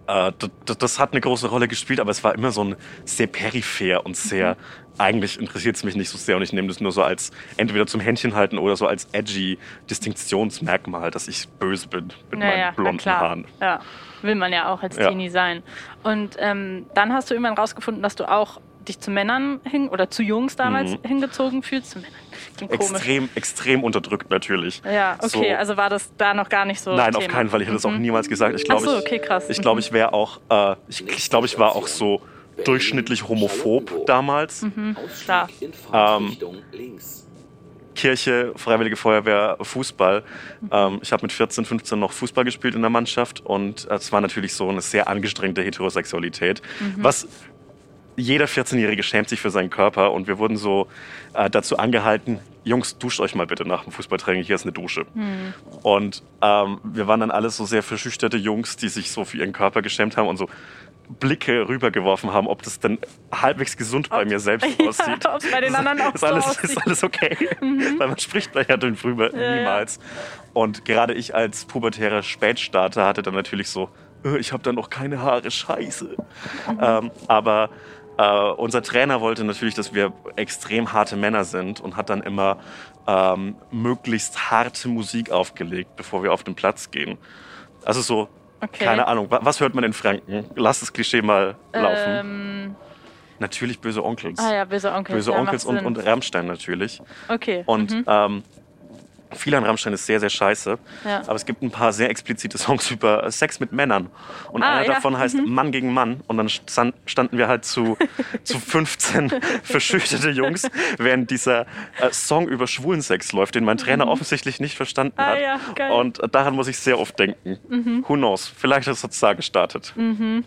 äh, das, das, hat eine große Rolle gespielt, aber es war immer so ein sehr peripher und sehr, mhm. eigentlich interessiert es mich nicht so sehr und ich nehme das nur so als entweder zum Händchen halten oder so als edgy Distinktionsmerkmal, dass ich böse bin mit naja, meinen blonden Haaren.
Ja, will man ja auch als ja. Teenie sein. Und ähm, dann hast du irgendwann rausgefunden, dass du auch dich zu Männern hin oder zu Jungs damals mhm. hingezogen fühlst. Zu Männern.
Extrem, extrem unterdrückt natürlich.
Ja, okay, so. also war das da noch gar nicht so.
Nein, Thema. auf keinen Fall. Ich hätte das auch mhm. niemals gesagt. Ich glaube,
so, okay, krass.
Ich, ich glaube, ich wäre auch, äh, ich, ich glaube, ich war auch so durchschnittlich homophob damals. Mhm,
klar.
Ähm, Kirche, Freiwillige Feuerwehr, Fußball. Ähm, ich habe mit 14, 15 noch Fußball gespielt in der Mannschaft und es war natürlich so eine sehr angestrengte Heterosexualität, mhm. was jeder 14-Jährige schämt sich für seinen Körper und wir wurden so äh, dazu angehalten, Jungs, duscht euch mal bitte nach dem Fußballtraining, hier ist eine Dusche. Mhm. Und ähm, wir waren dann alles so sehr verschüchterte Jungs, die sich so für ihren Körper geschämt haben und so Blicke rübergeworfen haben, ob das dann halbwegs gesund bei mir selbst aussieht.
ob bei den anderen auch
ist, alles,
aussieht.
ist alles okay, mhm. weil man spricht da ja drüber ja, niemals. Ja. Und gerade ich als pubertärer Spätstarter hatte dann natürlich so, äh, ich habe dann noch keine Haare, scheiße. Mhm. Ähm, aber äh, unser Trainer wollte natürlich, dass wir extrem harte Männer sind und hat dann immer ähm, möglichst harte Musik aufgelegt, bevor wir auf den Platz gehen. Also so, okay. keine Ahnung, was hört man in Franken? Lass das Klischee mal laufen. Ähm. Natürlich böse Onkels.
Ah ja, böse Onkels.
Böse
ja,
Onkels und, und Rammstein natürlich.
Okay.
Und mhm. ähm, viel an Rammstein ist sehr, sehr scheiße. Ja. Aber es gibt ein paar sehr explizite Songs über Sex mit Männern. Und ah, einer ja. davon heißt mhm. Mann gegen Mann. Und dann standen wir halt zu, zu 15 verschüchterte Jungs, während dieser äh, Song über Schwulensex läuft, den mein Trainer mhm. offensichtlich nicht verstanden ah, hat. Ja, und daran muss ich sehr oft denken. Mhm. Who knows? Vielleicht hat es da gestartet. Mhm.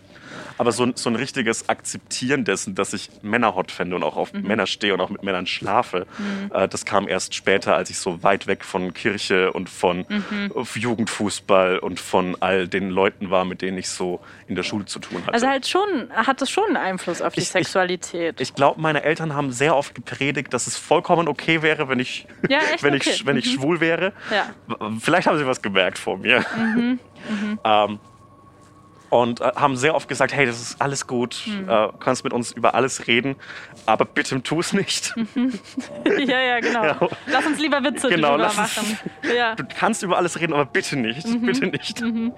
Aber so, so ein richtiges Akzeptieren dessen, dass ich Männer hot fände und auch auf mhm. Männer stehe und auch mit Männern schlafe, mhm. äh, das kam erst später, als ich so weit weg von Kirche und von mhm. Jugendfußball und von all den Leuten war, mit denen ich so in der Schule zu tun hatte.
Also halt schon, hat es schon einen Einfluss auf die ich, Sexualität.
Ich, ich glaube, meine Eltern haben sehr oft gepredigt, dass es vollkommen okay wäre, wenn ich, ja, wenn okay. ich, wenn ich mhm. schwul wäre. Ja. Vielleicht haben sie was gemerkt vor mir. Mhm. Mhm. Ähm, und äh, haben sehr oft gesagt, hey, das ist alles gut, mhm. äh, kannst mit uns über alles reden, aber bitte tu es nicht.
Mhm. ja, ja, genau. Ja. Lass uns lieber Witze genau, drüber machen.
Ja. Du kannst über alles reden, aber bitte nicht, mhm. bitte nicht. Mhm.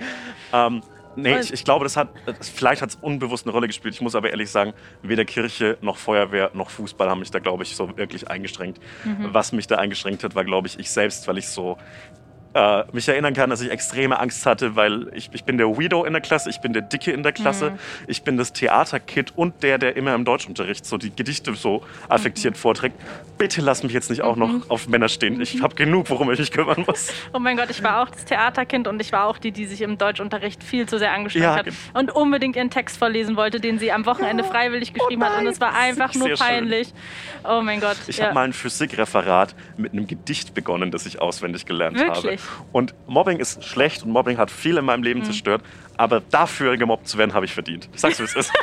Ähm, nee, ich, ich, glaube, das hat, vielleicht hat es unbewusst eine Rolle gespielt. Ich muss aber ehrlich sagen, weder Kirche noch Feuerwehr noch Fußball haben mich da, glaube ich, so wirklich eingeschränkt. Mhm. Was mich da eingeschränkt hat, war, glaube ich, ich selbst, weil ich so äh, mich erinnern kann, dass ich extreme Angst hatte, weil ich, ich bin der Weirdo in der Klasse, ich bin der Dicke in der Klasse, mhm. ich bin das Theaterkid und der, der immer im Deutschunterricht so die Gedichte so affektiert mhm. vorträgt. Bitte lass mich jetzt nicht auch noch mhm. auf Männer stehen. Ich habe genug, worum ich mich kümmern muss.
Oh mein Gott, ich war auch das Theaterkind und ich war auch die, die sich im Deutschunterricht viel zu sehr angestrengt ja, hat und unbedingt ihren Text vorlesen wollte, den sie am Wochenende oh, freiwillig geschrieben oh nein, hat. Und es war einfach nur peinlich. Schön. Oh mein Gott.
Ich ja. habe mal ein Physikreferat mit einem Gedicht begonnen, das ich auswendig gelernt
Wirklich?
habe. Und Mobbing ist schlecht und Mobbing hat viel in meinem Leben mhm. zerstört. Aber dafür gemobbt zu werden, habe ich verdient. Ich sag's, wie es ist.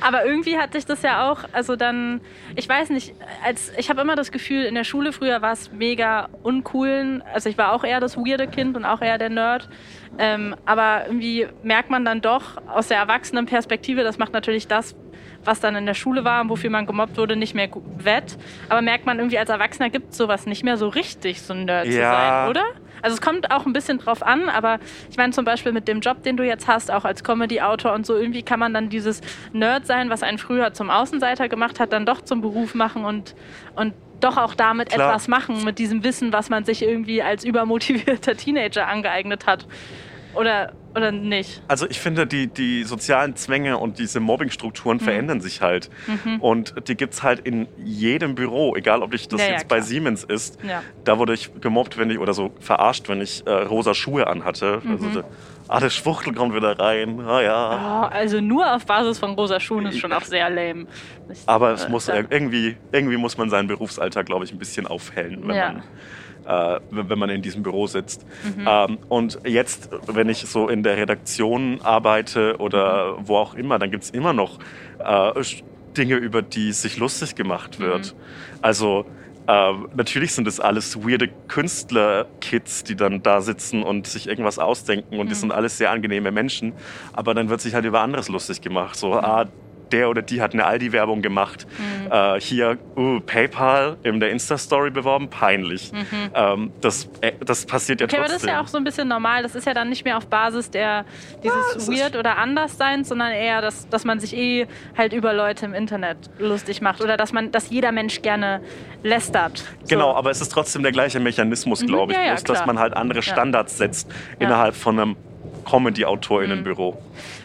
Aber irgendwie hatte ich das ja auch, also dann, ich weiß nicht, als ich habe immer das Gefühl, in der Schule früher war es mega uncool. Also ich war auch eher das weirde Kind und auch eher der Nerd. Ähm, aber irgendwie merkt man dann doch aus der Erwachsenenperspektive, das macht natürlich das, was dann in der Schule war und wofür man gemobbt wurde, nicht mehr wett. Aber merkt man irgendwie als Erwachsener gibt es sowas nicht mehr so richtig, so ein Nerd ja. zu sein, oder? Also es kommt auch ein bisschen drauf an, aber ich meine zum Beispiel mit dem Job, den du jetzt hast, auch als Comedy-Autor und so, irgendwie kann man dann dieses Nerd sein, was einen früher zum Außenseiter gemacht hat, dann doch zum Beruf machen und, und doch auch damit Klar. etwas machen, mit diesem Wissen, was man sich irgendwie als übermotivierter Teenager angeeignet hat. Oder, oder nicht?
Also ich finde, die, die sozialen Zwänge und diese Mobbingstrukturen mhm. verändern sich halt. Mhm. Und die gibt es halt in jedem Büro, egal ob ich das ja, jetzt ja, bei Siemens ist. Ja. Da wurde ich gemobbt, wenn ich oder so verarscht, wenn ich äh, rosa Schuhe anhatte. Mhm. Also, ah, der Schwuchtel kommt wieder rein. Ah, ja.
Oh, also nur auf Basis von rosa Schuhen ist schon auch sehr lame.
Ich, Aber es muss irgendwie, irgendwie muss man seinen Berufsalltag, glaube ich, ein bisschen aufhellen, wenn man äh, wenn man in diesem Büro sitzt. Mhm. Ähm, und jetzt, wenn ich so in der Redaktion arbeite oder wo auch immer, dann gibt es immer noch äh, Dinge, über die sich lustig gemacht wird. Mhm. Also äh, natürlich sind das alles weirde Künstler-Kids, die dann da sitzen und sich irgendwas ausdenken und mhm. die sind alles sehr angenehme Menschen. Aber dann wird sich halt über anderes lustig gemacht. So, mhm. ah, der oder die hat eine Aldi-Werbung gemacht. Mhm. Äh, hier uh, PayPal in der Insta-Story beworben, peinlich. Mhm. Ähm, das, äh, das passiert ja
okay,
trotzdem.
aber das ist ja auch so ein bisschen normal. Das ist ja dann nicht mehr auf Basis der dieses ja, Weird oder Andersseins, sondern eher, dass, dass man sich eh halt über Leute im Internet lustig macht oder dass man, dass jeder Mensch gerne lästert.
So. Genau, aber es ist trotzdem der gleiche Mechanismus, mhm, glaube ich, ja, ja, bloß, dass man halt andere Standards setzt innerhalb von einem Comedy-AutorInnenbüro. Mhm.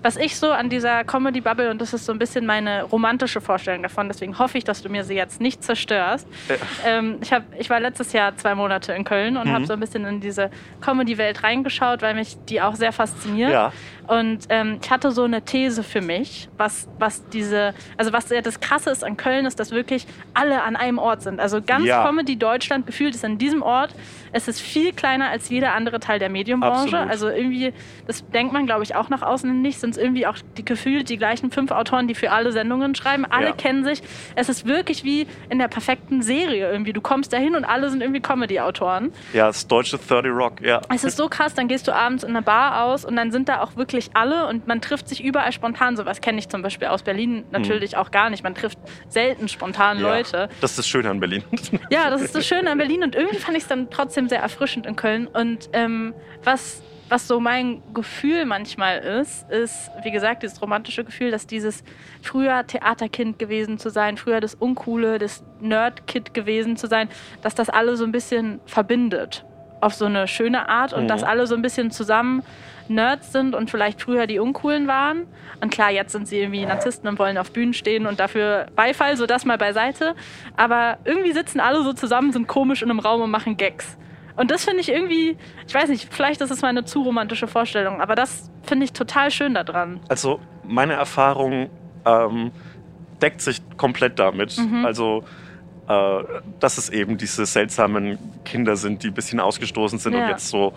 Was ich so an dieser Comedy-Bubble, und das ist so ein bisschen meine romantische Vorstellung davon, deswegen hoffe ich, dass du mir sie jetzt nicht zerstörst. Äh. Ähm, ich, hab, ich war letztes Jahr zwei Monate in Köln und mhm. habe so ein bisschen in diese Comedy-Welt reingeschaut, weil mich die auch sehr fasziniert. Ja. Und ähm, ich hatte so eine These für mich, was, was diese, also was ja das Krasse ist an Köln, ist, dass wirklich alle an einem Ort sind. Also ganz ja. Comedy Deutschland gefühlt ist an diesem Ort. Es ist viel kleiner als jeder andere Teil der Medienbranche. Absolut. Also irgendwie, das denkt man, glaube ich, auch nach außen nicht, sind es irgendwie auch die, gefühlt die gleichen fünf Autoren, die für alle Sendungen schreiben. Alle ja. kennen sich. Es ist wirklich wie in der perfekten Serie irgendwie. Du kommst dahin und alle sind irgendwie Comedy-Autoren.
Ja, das deutsche 30 Rock, ja.
Es ist so krass, dann gehst du abends in eine Bar aus und dann sind da auch wirklich alle und man trifft sich überall spontan. Sowas kenne ich zum Beispiel aus Berlin natürlich hm. auch gar nicht. Man trifft selten spontan ja, Leute.
Das ist das Schöne an Berlin.
ja, das ist das Schöne an Berlin und irgendwie fand ich es dann trotzdem sehr erfrischend in Köln. Und ähm, was was so mein Gefühl manchmal ist, ist, wie gesagt, dieses romantische Gefühl, dass dieses früher Theaterkind gewesen zu sein, früher das Uncoole, das Nerdkid gewesen zu sein, dass das alle so ein bisschen verbindet auf so eine schöne Art und mhm. dass alle so ein bisschen zusammen Nerds sind und vielleicht früher die Uncoolen waren. Und klar, jetzt sind sie irgendwie Narzissten und wollen auf Bühnen stehen und dafür Beifall, so das mal beiseite. Aber irgendwie sitzen alle so zusammen, sind komisch in einem Raum und machen Gags. Und das finde ich irgendwie, ich weiß nicht, vielleicht ist es meine zu romantische Vorstellung, aber das finde ich total schön daran.
Also meine Erfahrung ähm, deckt sich komplett damit. Mhm. Also dass es eben diese seltsamen Kinder sind, die ein bisschen ausgestoßen sind ja. und jetzt so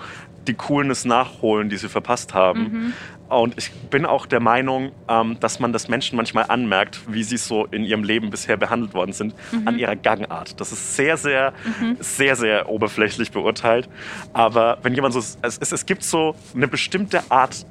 die Coolness nachholen, die sie verpasst haben. Mhm. Und ich bin auch der Meinung, ähm, dass man das Menschen manchmal anmerkt, wie sie so in ihrem Leben bisher behandelt worden sind, mhm. an ihrer Gangart. Das ist sehr, sehr, mhm. sehr, sehr oberflächlich beurteilt. Aber wenn jemand so, es, es gibt so eine bestimmte Art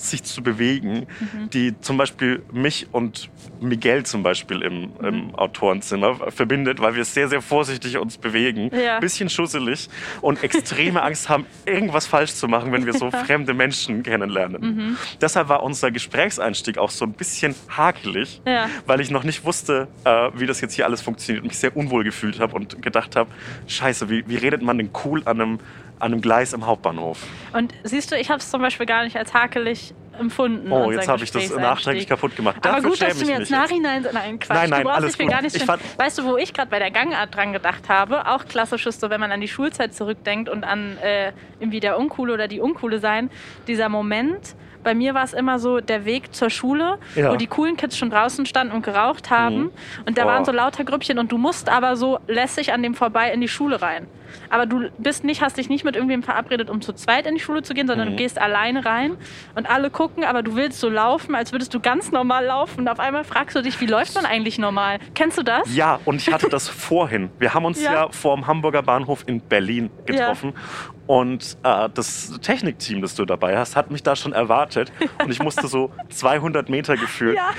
sich zu bewegen, mhm. die zum Beispiel mich und Miguel zum Beispiel im, mhm. im Autorenzimmer verbindet, weil wir sehr, sehr vorsichtig uns bewegen, ja. bisschen schusselig und extreme Angst haben, irgendwas falsch zu machen, wenn wir so fremde Menschen kennenlernen. Mhm. Deshalb war unser Gesprächseinstieg auch so ein bisschen hakelig, ja. weil ich noch nicht wusste, äh, wie das jetzt hier alles funktioniert und mich sehr unwohl gefühlt habe und gedacht habe, scheiße, wie, wie redet man denn cool an einem an einem Gleis im Hauptbahnhof.
Und siehst du, ich habe es zum Beispiel gar nicht als hakelig empfunden.
Oh, jetzt habe ich das nachträglich kaputt gemacht.
Dafür Aber gut, dass du mir jetzt nachhinein... Nein, Quatsch. Nein, nein, du alles gut. Gar nicht ich weißt du, wo ich gerade bei der Gangart dran gedacht habe? Auch klassisches, so wenn man an die Schulzeit zurückdenkt und an äh, irgendwie der Uncoole oder die Uncoole sein. Dieser Moment, bei mir war es immer so der Weg zur Schule, ja. wo die coolen Kids schon draußen standen und geraucht haben. Mhm. Und da oh. waren so lauter Grüppchen und du musst aber so lässig an dem vorbei in die Schule rein. Aber du bist nicht, hast dich nicht mit irgendwem verabredet, um zu zweit in die Schule zu gehen, sondern mhm. du gehst alleine rein und alle gucken, aber du willst so laufen, als würdest du ganz normal laufen. Und auf einmal fragst du dich, wie läuft man eigentlich normal? Kennst du das?
Ja, und ich hatte das vorhin. Wir haben uns ja, ja vor dem Hamburger Bahnhof in Berlin getroffen. Ja. Und äh, das Technikteam, das du dabei hast, hat mich da schon erwartet. Und ich musste so 200 Meter gefühlt ja.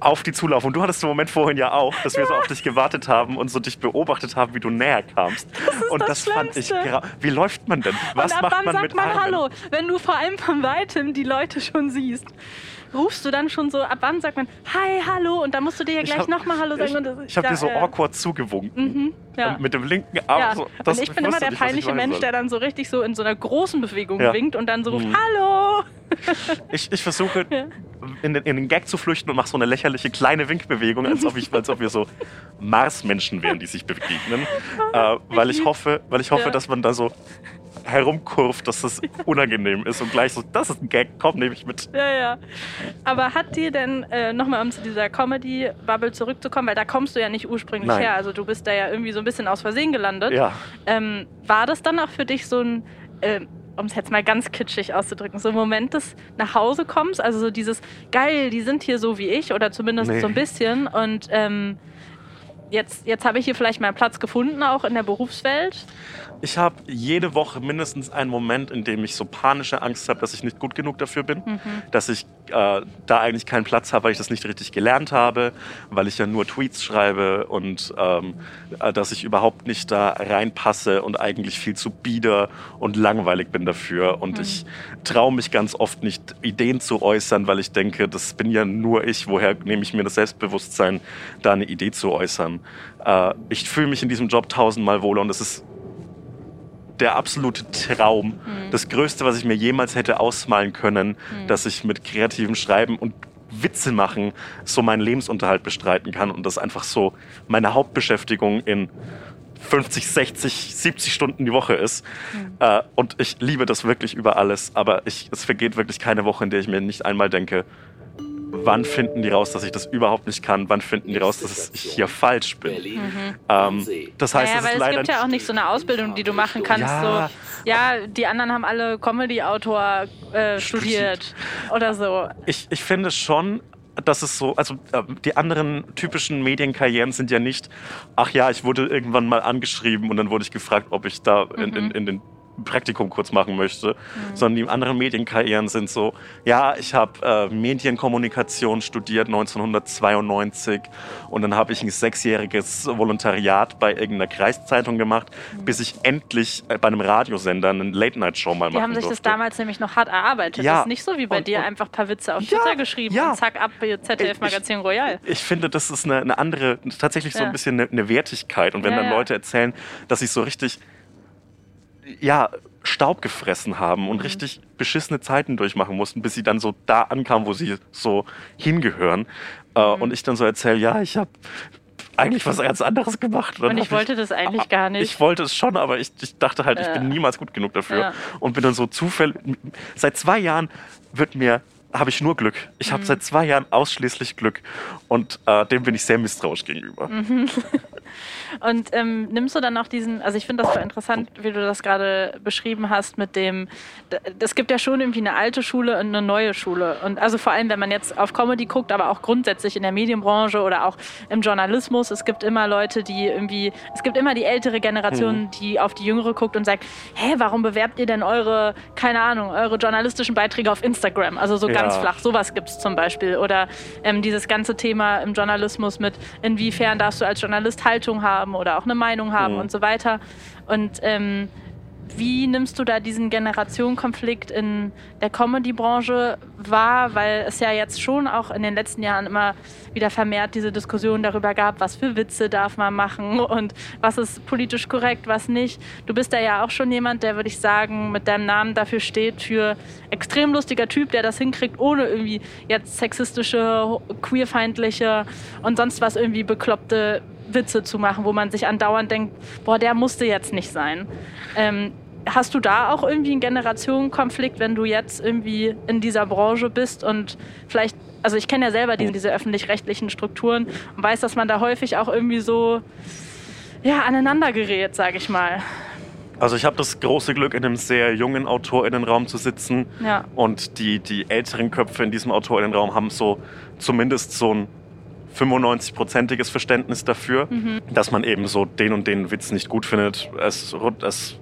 auf die zulaufen. Und du hattest den Moment vorhin ja auch, dass wir so auf dich gewartet haben und so dich beobachtet haben, wie du näher kamst.
Das
und
das,
das fand ich Wie läuft man denn?
Was und ab macht man sagt mit man Armen? Hallo, wenn du vor allem von weitem die Leute schon siehst rufst du dann schon so, ab wann sagt man Hi, hallo und dann musst du dir ja gleich nochmal Hallo sagen.
Ich,
und
ich habe dir so äh, awkward zugewunken. Mhm, ja. mit dem linken Arm. Ja. So,
und ich bin immer der nicht, peinliche Mensch, der dann so richtig so in so einer großen Bewegung ja. winkt und dann so ruft mhm. Hallo.
ich, ich versuche in, den, in den Gag zu flüchten und mache so eine lächerliche kleine Winkbewegung, als ob, ich, als ob wir so Marsmenschen wären, die sich begegnen. äh, weil ich hoffe, weil ich hoffe dass man da so herumkurft, dass das unangenehm ist und gleich so, das ist ein Gag, komm, nehme ich mit.
Ja, ja. Aber hat dir denn, äh, nochmal um zu dieser Comedy-Bubble zurückzukommen, weil da kommst du ja nicht ursprünglich Nein. her, also du bist da ja irgendwie so ein bisschen aus Versehen gelandet.
Ja.
Ähm, war das dann auch für dich so ein, äh, um es jetzt mal ganz kitschig auszudrücken, so ein Moment des nach Hause kommst, also so dieses, geil, die sind hier so wie ich oder zumindest nee. so ein bisschen und ähm, jetzt, jetzt habe ich hier vielleicht meinen Platz gefunden, auch in der Berufswelt.
Ich habe jede Woche mindestens einen Moment, in dem ich so panische Angst habe, dass ich nicht gut genug dafür bin, mhm. dass ich äh, da eigentlich keinen Platz habe, weil ich das nicht richtig gelernt habe, weil ich ja nur Tweets schreibe und ähm, äh, dass ich überhaupt nicht da reinpasse und eigentlich viel zu bieder und langweilig bin dafür. Und mhm. ich traue mich ganz oft nicht, Ideen zu äußern, weil ich denke, das bin ja nur ich. Woher nehme ich mir das Selbstbewusstsein, da eine Idee zu äußern? Äh, ich fühle mich in diesem Job tausendmal wohler und es ist der absolute Traum. Mhm. Das Größte, was ich mir jemals hätte ausmalen können, mhm. dass ich mit kreativem Schreiben und Witze machen so meinen Lebensunterhalt bestreiten kann und das einfach so meine Hauptbeschäftigung in 50, 60, 70 Stunden die Woche ist. Mhm. Äh, und ich liebe das wirklich über alles, aber ich, es vergeht wirklich keine Woche, in der ich mir nicht einmal denke, wann finden die raus, dass ich das überhaupt nicht kann? Wann finden die raus, dass ich hier falsch bin? Mhm. Ähm, das heißt,
naja, weil es gibt ja auch nicht so eine Ausbildung, die du machen kannst. Ja, so, ja die anderen haben alle Comedy-Autor äh, studiert oder so.
Ich, ich finde schon, dass es so, also äh, die anderen typischen Medienkarrieren sind ja nicht, ach ja, ich wurde irgendwann mal angeschrieben und dann wurde ich gefragt, ob ich da in, in, in den Praktikum kurz machen möchte, mhm. sondern die anderen Medienkarrieren sind so, ja, ich habe äh, Medienkommunikation studiert 1992 und dann habe ich ein sechsjähriges Volontariat bei irgendeiner Kreiszeitung gemacht, mhm. bis ich endlich äh, bei einem Radiosender eine Late-Night-Show mal machen durfte.
Die haben sich
durfte.
das damals nämlich noch hart erarbeitet. Ja. Das ist nicht so wie bei und, dir, einfach ein paar Witze auf ja, Twitter geschrieben ja. und zack, ab ZDF-Magazin Royal.
Ich, ich, finde, das ist eine, eine andere, tatsächlich so ein bisschen eine, eine, Wertigkeit und wenn dann Leute erzählen, dass ich so richtig ja, Staub gefressen haben und mhm. richtig beschissene Zeiten durchmachen mussten, bis sie dann so da ankamen, wo sie so hingehören. Äh, mhm. Und ich dann so erzähle, ja, ich habe eigentlich was ganz anderes gemacht.
Und, und ich wollte ich, das eigentlich ah, gar nicht.
Ich wollte es schon, aber ich, ich dachte halt, ich bin niemals gut genug dafür. Ja. Und bin dann so zufällig. Seit zwei Jahren wird mir habe ich nur Glück. Ich mhm. habe seit zwei Jahren ausschließlich Glück und äh, dem bin ich sehr misstrauisch gegenüber. Mhm.
Und ähm, nimmst du dann auch diesen, also ich finde das so interessant, wie du das gerade beschrieben hast, mit dem, es gibt ja schon irgendwie eine alte Schule und eine neue Schule. Und also vor allem, wenn man jetzt auf Comedy guckt, aber auch grundsätzlich in der Medienbranche oder auch im Journalismus, es gibt immer Leute, die irgendwie, es gibt immer die ältere Generation, mhm. die auf die jüngere guckt und sagt, hä, warum bewerbt ihr denn eure, keine Ahnung, eure journalistischen Beiträge auf Instagram? Also so ja. ganz flach. Sowas gibt es zum Beispiel. Oder ähm, dieses ganze Thema im Journalismus mit, inwiefern darfst du als Journalist Haltung haben oder auch eine Meinung haben mhm. und so weiter. Und ähm, wie nimmst du da diesen Generationenkonflikt in der Comedy-Branche wahr? Weil es ja jetzt schon auch in den letzten Jahren immer wieder vermehrt diese Diskussion darüber gab, was für Witze darf man machen und was ist politisch korrekt, was nicht. Du bist da ja auch schon jemand, der, würde ich sagen, mit deinem Namen dafür steht, für extrem lustiger Typ, der das hinkriegt, ohne irgendwie jetzt sexistische, queerfeindliche und sonst was irgendwie bekloppte Witze zu machen, wo man sich andauernd denkt, boah, der musste jetzt nicht sein. Ähm, hast du da auch irgendwie einen Generationenkonflikt, wenn du jetzt irgendwie in dieser Branche bist und vielleicht, also ich kenne ja selber diese, diese öffentlich-rechtlichen Strukturen und weiß, dass man da häufig auch irgendwie so ja, aneinander gerät, sage ich mal.
Also ich habe das große Glück, in einem sehr jungen AutorInnenraum zu sitzen.
Ja.
Und die, die älteren Köpfe in diesem AutorInnenraum haben so zumindest so ein 95-prozentiges Verständnis dafür, mhm. dass man eben so den und den Witz nicht gut findet. Es, es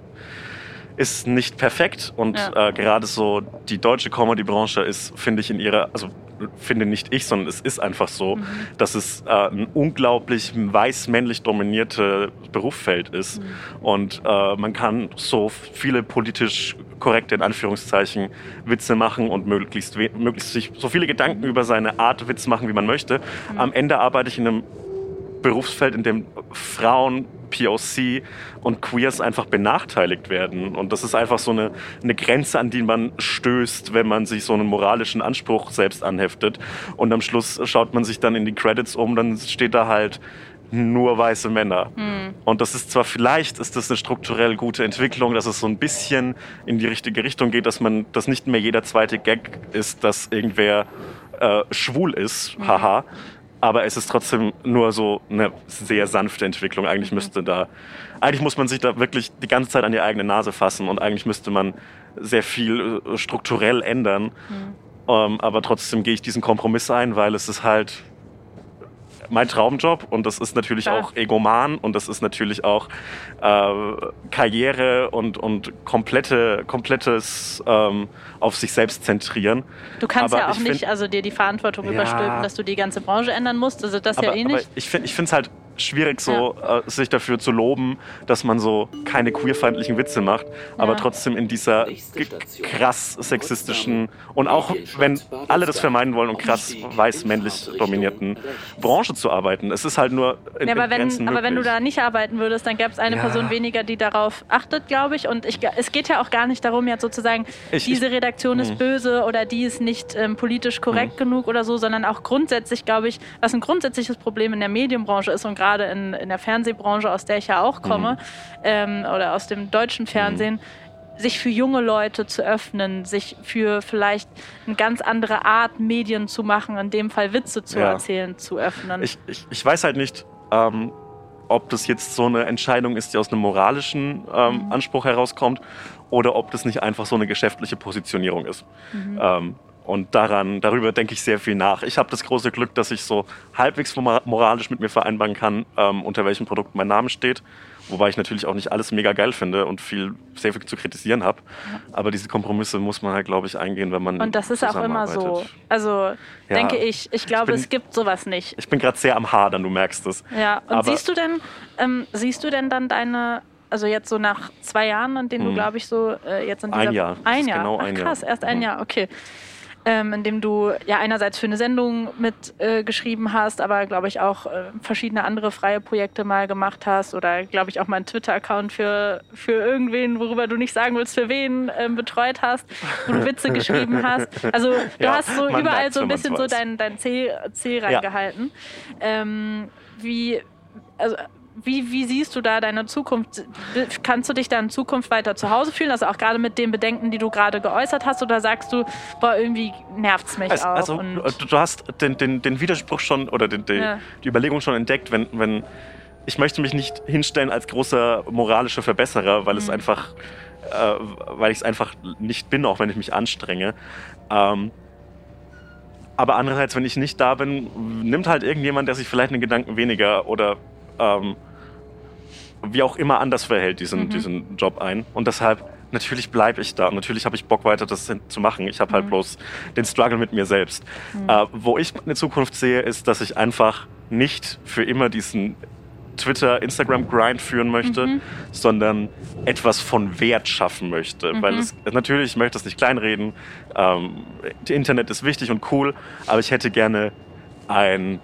ist nicht perfekt und ja. äh, gerade so die deutsche Comedy-Branche ist, finde ich, in ihrer, also finde nicht ich, sondern es ist einfach so, mhm. dass es äh, ein unglaublich weiß-männlich dominiertes Berufsfeld ist mhm. und äh, man kann so viele politisch korrekte, in Anführungszeichen, Witze machen und möglichst, möglichst sich so viele Gedanken mhm. über seine Art Witz machen, wie man möchte. Mhm. Am Ende arbeite ich in einem Berufsfeld, in dem Frauen, POC und Queers einfach benachteiligt werden. Und das ist einfach so eine, eine Grenze, an die man stößt, wenn man sich so einen moralischen Anspruch selbst anheftet. Und am Schluss schaut man sich dann in die Credits um, dann steht da halt nur weiße Männer. Mhm. Und das ist zwar vielleicht ist das eine strukturell gute Entwicklung, dass es so ein bisschen in die richtige Richtung geht, dass man, dass nicht mehr jeder zweite Gag ist, dass irgendwer äh, schwul ist, mhm. haha aber es ist trotzdem nur so eine sehr sanfte Entwicklung. Eigentlich mhm. müsste da, eigentlich muss man sich da wirklich die ganze Zeit an die eigene Nase fassen und eigentlich müsste man sehr viel äh, strukturell ändern. Mhm. Ähm, aber trotzdem gehe ich diesen Kompromiss ein, weil es ist halt mein Traumjob und das ist natürlich Klar. auch egoman und das ist natürlich auch äh, Karriere und, und komplette, komplettes ähm, auf sich selbst zentrieren.
Du kannst aber ja auch nicht find, also dir die Verantwortung ja, überstülpen, dass du die ganze Branche ändern musst. Also das aber, ja eh nicht.
Aber ich finde es halt schwierig, so ja. äh, sich dafür zu loben, dass man so keine queerfeindlichen Witze macht, aber ja. trotzdem in dieser krass sexistischen und auch wenn alle das vermeiden wollen und krass weiß-männlich dominierten Branche zu arbeiten. Es ist halt nur in,
ja, aber, wenn, aber wenn du da nicht arbeiten würdest, dann gäbe es eine ja. Person weniger, die darauf achtet, glaube ich. Und ich, es geht ja auch gar nicht darum, jetzt sozusagen, ich, diese Redaktion ich, ist mh. böse oder die ist nicht ähm, politisch korrekt mh. genug oder so, sondern auch grundsätzlich, glaube ich, was ein grundsätzliches Problem in der Medienbranche ist und gerade in, in der Fernsehbranche, aus der ich ja auch komme, mhm. ähm, oder aus dem deutschen Fernsehen, mhm. sich für junge Leute zu öffnen, sich für vielleicht eine ganz andere Art Medien zu machen, in dem Fall Witze zu ja. erzählen, zu öffnen.
Ich, ich, ich weiß halt nicht, ähm, ob das jetzt so eine Entscheidung ist, die aus einem moralischen ähm, mhm. Anspruch herauskommt oder ob das nicht einfach so eine geschäftliche Positionierung ist. Mhm. Ähm, und daran, darüber denke ich sehr viel nach. Ich habe das große Glück, dass ich so halbwegs moralisch mit mir vereinbaren kann, ähm, unter welchem Produkt mein Name steht. Wobei ich natürlich auch nicht alles mega geil finde und viel, sehr viel zu kritisieren habe. Aber diese Kompromisse muss man halt, glaube ich, eingehen, wenn man.
Und das ist auch immer so. Also ja, denke ich, ich glaube, ich bin, es gibt sowas nicht.
Ich bin gerade sehr am Hadern, du merkst es.
Ja, und Aber siehst du denn, ähm, siehst du denn dann deine also jetzt so nach zwei Jahren, in denen du, hm. glaube ich, so äh, jetzt in dieser...
Ein Jahr.
Ein Jahr. Genau Ach, krass, erst ein mhm. Jahr, okay ähm, in dem du ja einerseits für eine Sendung mit äh, hast, aber glaube ich auch äh, verschiedene andere freie Projekte mal gemacht hast oder glaube ich auch mal einen Twitter-Account für, für irgendwen, worüber du nicht sagen willst, für wen äh, betreut hast, wo du Witze geschrieben hast. Also du ja, hast so überall so ein bisschen so dein, dein C, C reingehalten. Ja. Ähm, wie, also wie, wie siehst du da deine Zukunft? Kannst du dich da in Zukunft weiter zu Hause fühlen? Also auch gerade mit den Bedenken, die du gerade geäußert hast? Oder sagst du, boah, irgendwie nervt es mich
also,
auch?
Also du hast den, den, den Widerspruch schon oder den, den, ja. die Überlegung schon entdeckt, wenn, wenn ich möchte mich nicht hinstellen als großer moralischer Verbesserer, weil mhm. es einfach, äh, weil ich es einfach nicht bin, auch wenn ich mich anstrenge. Ähm, aber andererseits, wenn ich nicht da bin, nimmt halt irgendjemand, der sich vielleicht einen Gedanken weniger oder ähm, wie auch immer anders verhält, diesen, mhm. diesen Job ein. Und deshalb natürlich bleibe ich da. Und natürlich habe ich Bock weiter, das zu machen. Ich habe halt bloß den Struggle mit mir selbst. Äh, wo ich eine Zukunft sehe, ist, dass ich einfach nicht für immer diesen Twitter, Instagram-Grind führen möchte, sondern etwas von Wert schaffen möchte. Weil es natürlich, ich möchte das nicht kleinreden. Ähm, das Internet ist wichtig und cool, aber ich hätte gerne ein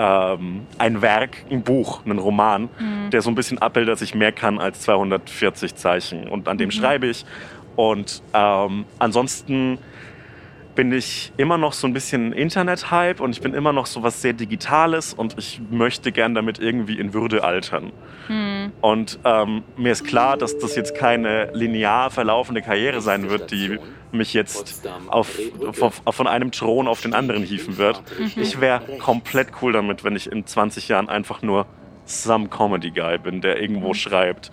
ähm, ein Werk, ein Buch, einen Roman, der so ein bisschen abbildet, dass ich mehr kann als 240 Zeichen. Und an dem schreibe ich. Und ähm, ansonsten bin ich immer noch so ein bisschen Internet-Hype und ich bin immer noch so was sehr Digitales und ich möchte gern damit irgendwie in Würde altern. Und ähm, mir ist klar, dass das jetzt keine linear verlaufende Karriere sein wird, die mich jetzt auf, auf, auf von einem Thron auf den anderen hieven wird. Ich wäre komplett cool damit, wenn ich in 20 Jahren einfach nur some Comedy Guy bin, der irgendwo schreibt.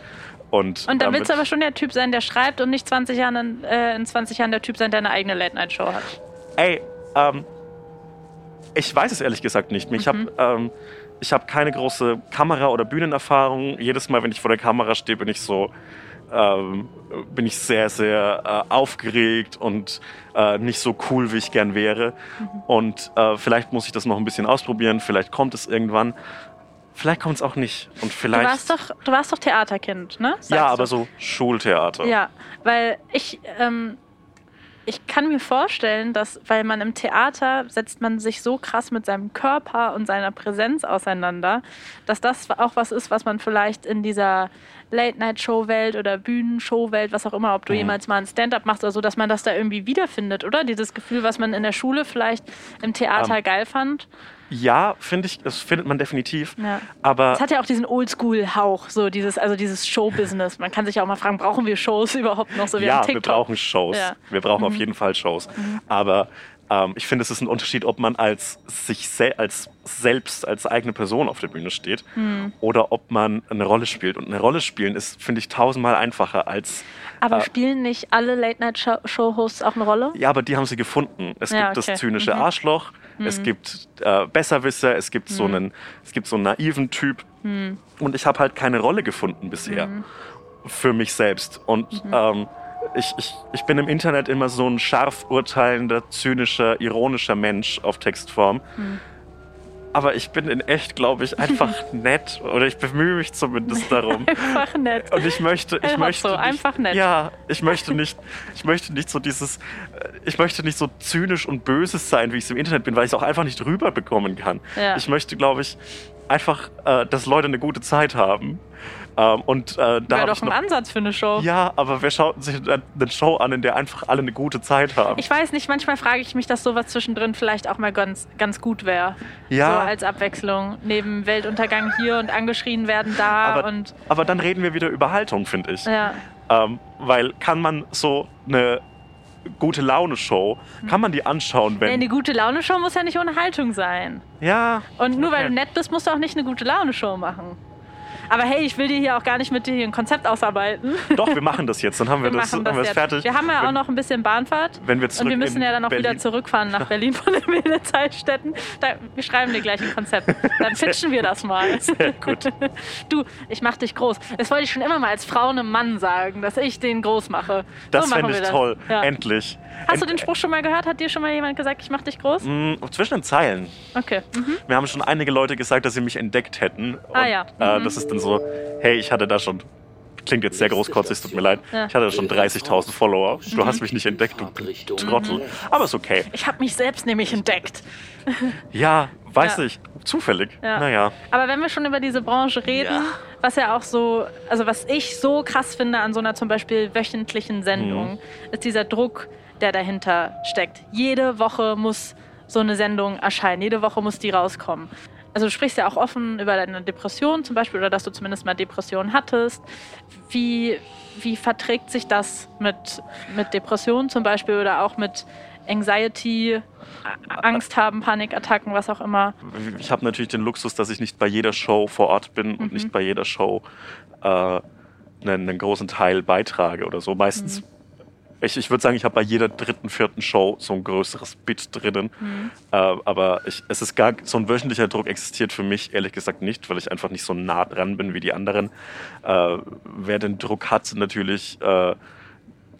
Und,
Und dann willst du aber schon der Typ sein, der schreibt und nicht 20 Jahren, äh, in 20 Jahren der Typ sein, der eine eigene Late-Night-Show hat.
Ey, ähm, ich weiß es ehrlich gesagt nicht. Ich habe ähm, ich hab keine große Kamera- oder Bühnenerfahrung. Jedes Mal, wenn ich vor der Kamera stehe, bin ich so, ähm, bin ich sehr, sehr äh, aufgeregt und äh, nicht so cool, wie ich gern wäre. Und äh, vielleicht muss ich das noch ein bisschen ausprobieren. Vielleicht kommt es irgendwann. Vielleicht kommt es auch nicht. Und
Du
vielleicht.
warst doch, du warst doch Theaterkind, ne? Sagst
ja,
du.
aber so Schultheater.
Ja, weil ich, ähm, ich kann mir vorstellen, dass, weil man im Theater setzt man sich so krass mit seinem Körper und seiner Präsenz auseinander, dass das auch was ist, was man vielleicht in dieser Late-Night-Show-Welt oder Bühnenshow-Welt, was auch immer, ob du
Mhm.
jemals mal ein Stand-up machst oder so, dass man das da irgendwie wiederfindet, oder? Dieses Gefühl, was man in der Schule vielleicht im Theater
Ähm,
geil fand.
Ja, finde ich, das findet man definitiv.
Ja.
Aber
Es hat ja auch diesen Oldschool-Hauch, so dieses, also dieses Show-Business. Man kann sich auch mal fragen, brauchen wir Shows überhaupt noch? So wie
ja, wir brauchen Shows.
Ja. Mhm.
Wir brauchen auf jeden Fall Shows. Aber ähm, ich finde, es ist ein Unterschied, ob man als sich als selbst, als eigene Person auf der Bühne steht
Mhm.
oder ob man eine Rolle spielt. Und eine Rolle spielen ist, finde ich, tausendmal einfacher als.
Aber
Äh,
spielen nicht alle Late-Night-Show-Hosts auch eine Rolle?
Ja, aber die haben sie gefunden. Es
Ja,
gibt
okay.
das zynische
Mhm.
Arschloch, es gibt äh, Besserwisser, es gibt so einen, es gibt so einen naiven Typ. Und ich habe halt keine Rolle gefunden bisher für mich selbst. Und ähm, ich, ich, ich bin im Internet immer so ein scharf urteilender, zynischer, ironischer Mensch auf Textform. Aber ich bin in echt, glaube ich, einfach nett. Oder ich bemühe mich zumindest darum.
Einfach nett.
Und ich möchte, ich
El
möchte
Hotzo,
nicht,
einfach nett.
Ja, ich möchte nicht, ich möchte nicht so dieses, äh, ich möchte nicht so zynisch und böses sein, wie ich es im Internet bin, weil ich es auch einfach nicht rüberbekommen kann.
Ja.
Ich möchte, glaube ich, einfach, äh, dass Leute eine gute Zeit haben. Ähm, und äh, da
Wäre doch ein
noch,
Ansatz für eine Show.
ja, aber wer schaut sich eine Show an, in der einfach alle eine gute Zeit haben?
Ich weiß nicht, manchmal frage ich mich, dass sowas zwischendrin vielleicht auch mal ganz, ganz gut wäre.
Ja.
So als Abwechslung. Neben Weltuntergang hier und angeschrien werden da
aber,
und
aber dann reden wir wieder über Haltung, finde ich.
ja.
Ähm, weil kann man so eine gute Laune-Show, kann man die anschauen, wenn...
Nee, eine gute Laune-Show muss ja nicht ohne Haltung sein.
ja,
Und nur weil
Okay.
du nett bist, musst du auch nicht eine gute Laune-Show machen. Aber hey, ich will dir hier auch gar nicht mit dir ein Konzept ausarbeiten.
Doch, wir machen das jetzt. Dann haben wir,
Wir
das,
machen
haben
das
fertig.
Wir haben ja auch
Wenn-
noch ein bisschen Bahnfahrt.
Wenn wir
Und
zurück
wir müssen ja dann auch wieder
Berlin-
zurückfahren nach Berlin von den. Da, wir schreiben dir gleich ein Konzept. Dann pitchen wir das mal.
Sehr gut.
Du, ich mach dich groß. Das wollte ich schon immer mal als Frau einem Mann sagen, dass ich den groß mache.
Das
so
fände ich
das.
toll.
Ja.
Endlich.
Hast du den Spruch schon mal gehört? Hat dir schon mal jemand gesagt, ich mach dich groß?
Mm, Zwischen den Zeilen.
Okay. Mhm.
Mir haben schon einige Leute gesagt, dass sie mich entdeckt hätten. Und,
Ah, ja.
äh,
Mhm.
das ist dann so, hey, ich hatte da schon, klingt jetzt sehr großkotzig, es tut mir leid,
Ja.
ich hatte da schon 30.000 Follower. Du hast mich nicht entdeckt, du Trottel. Aber ist okay.
Ich habe mich selbst nämlich entdeckt.
Ja, weiß
Ja.
ich. Zufällig.
Ja.
Naja.
Aber wenn wir schon über diese Branche reden,
Ja.
was ja auch so, also was ich so krass finde an so einer zum Beispiel wöchentlichen Sendung,
Mhm.
ist dieser Druck, der dahinter steckt. Jede Woche muss so eine Sendung erscheinen, jede Woche muss die rauskommen. Also du sprichst ja auch offen über deine Depression zum Beispiel oder dass du zumindest mal Depressionen hattest. Wie, wie verträgt sich das mit, mit Depressionen zum Beispiel oder auch mit Anxiety, Angst haben, Panikattacken, was auch immer?
Ich habe natürlich den Luxus, dass ich nicht bei jeder Show vor Ort bin und
Mhm.
nicht bei jeder Show äh, einen, einen großen Teil beitrage oder so. Meistens,
Mhm.
Ich, ich würde sagen, ich habe bei jeder dritten, vierten Show so ein größeres Bit drinnen.
Mhm.
Äh, aber ich, es ist gar, so ein wöchentlicher Druck existiert für mich ehrlich gesagt nicht, weil ich einfach nicht so nah dran bin wie die anderen. Äh, wer den Druck hat, sind natürlich äh,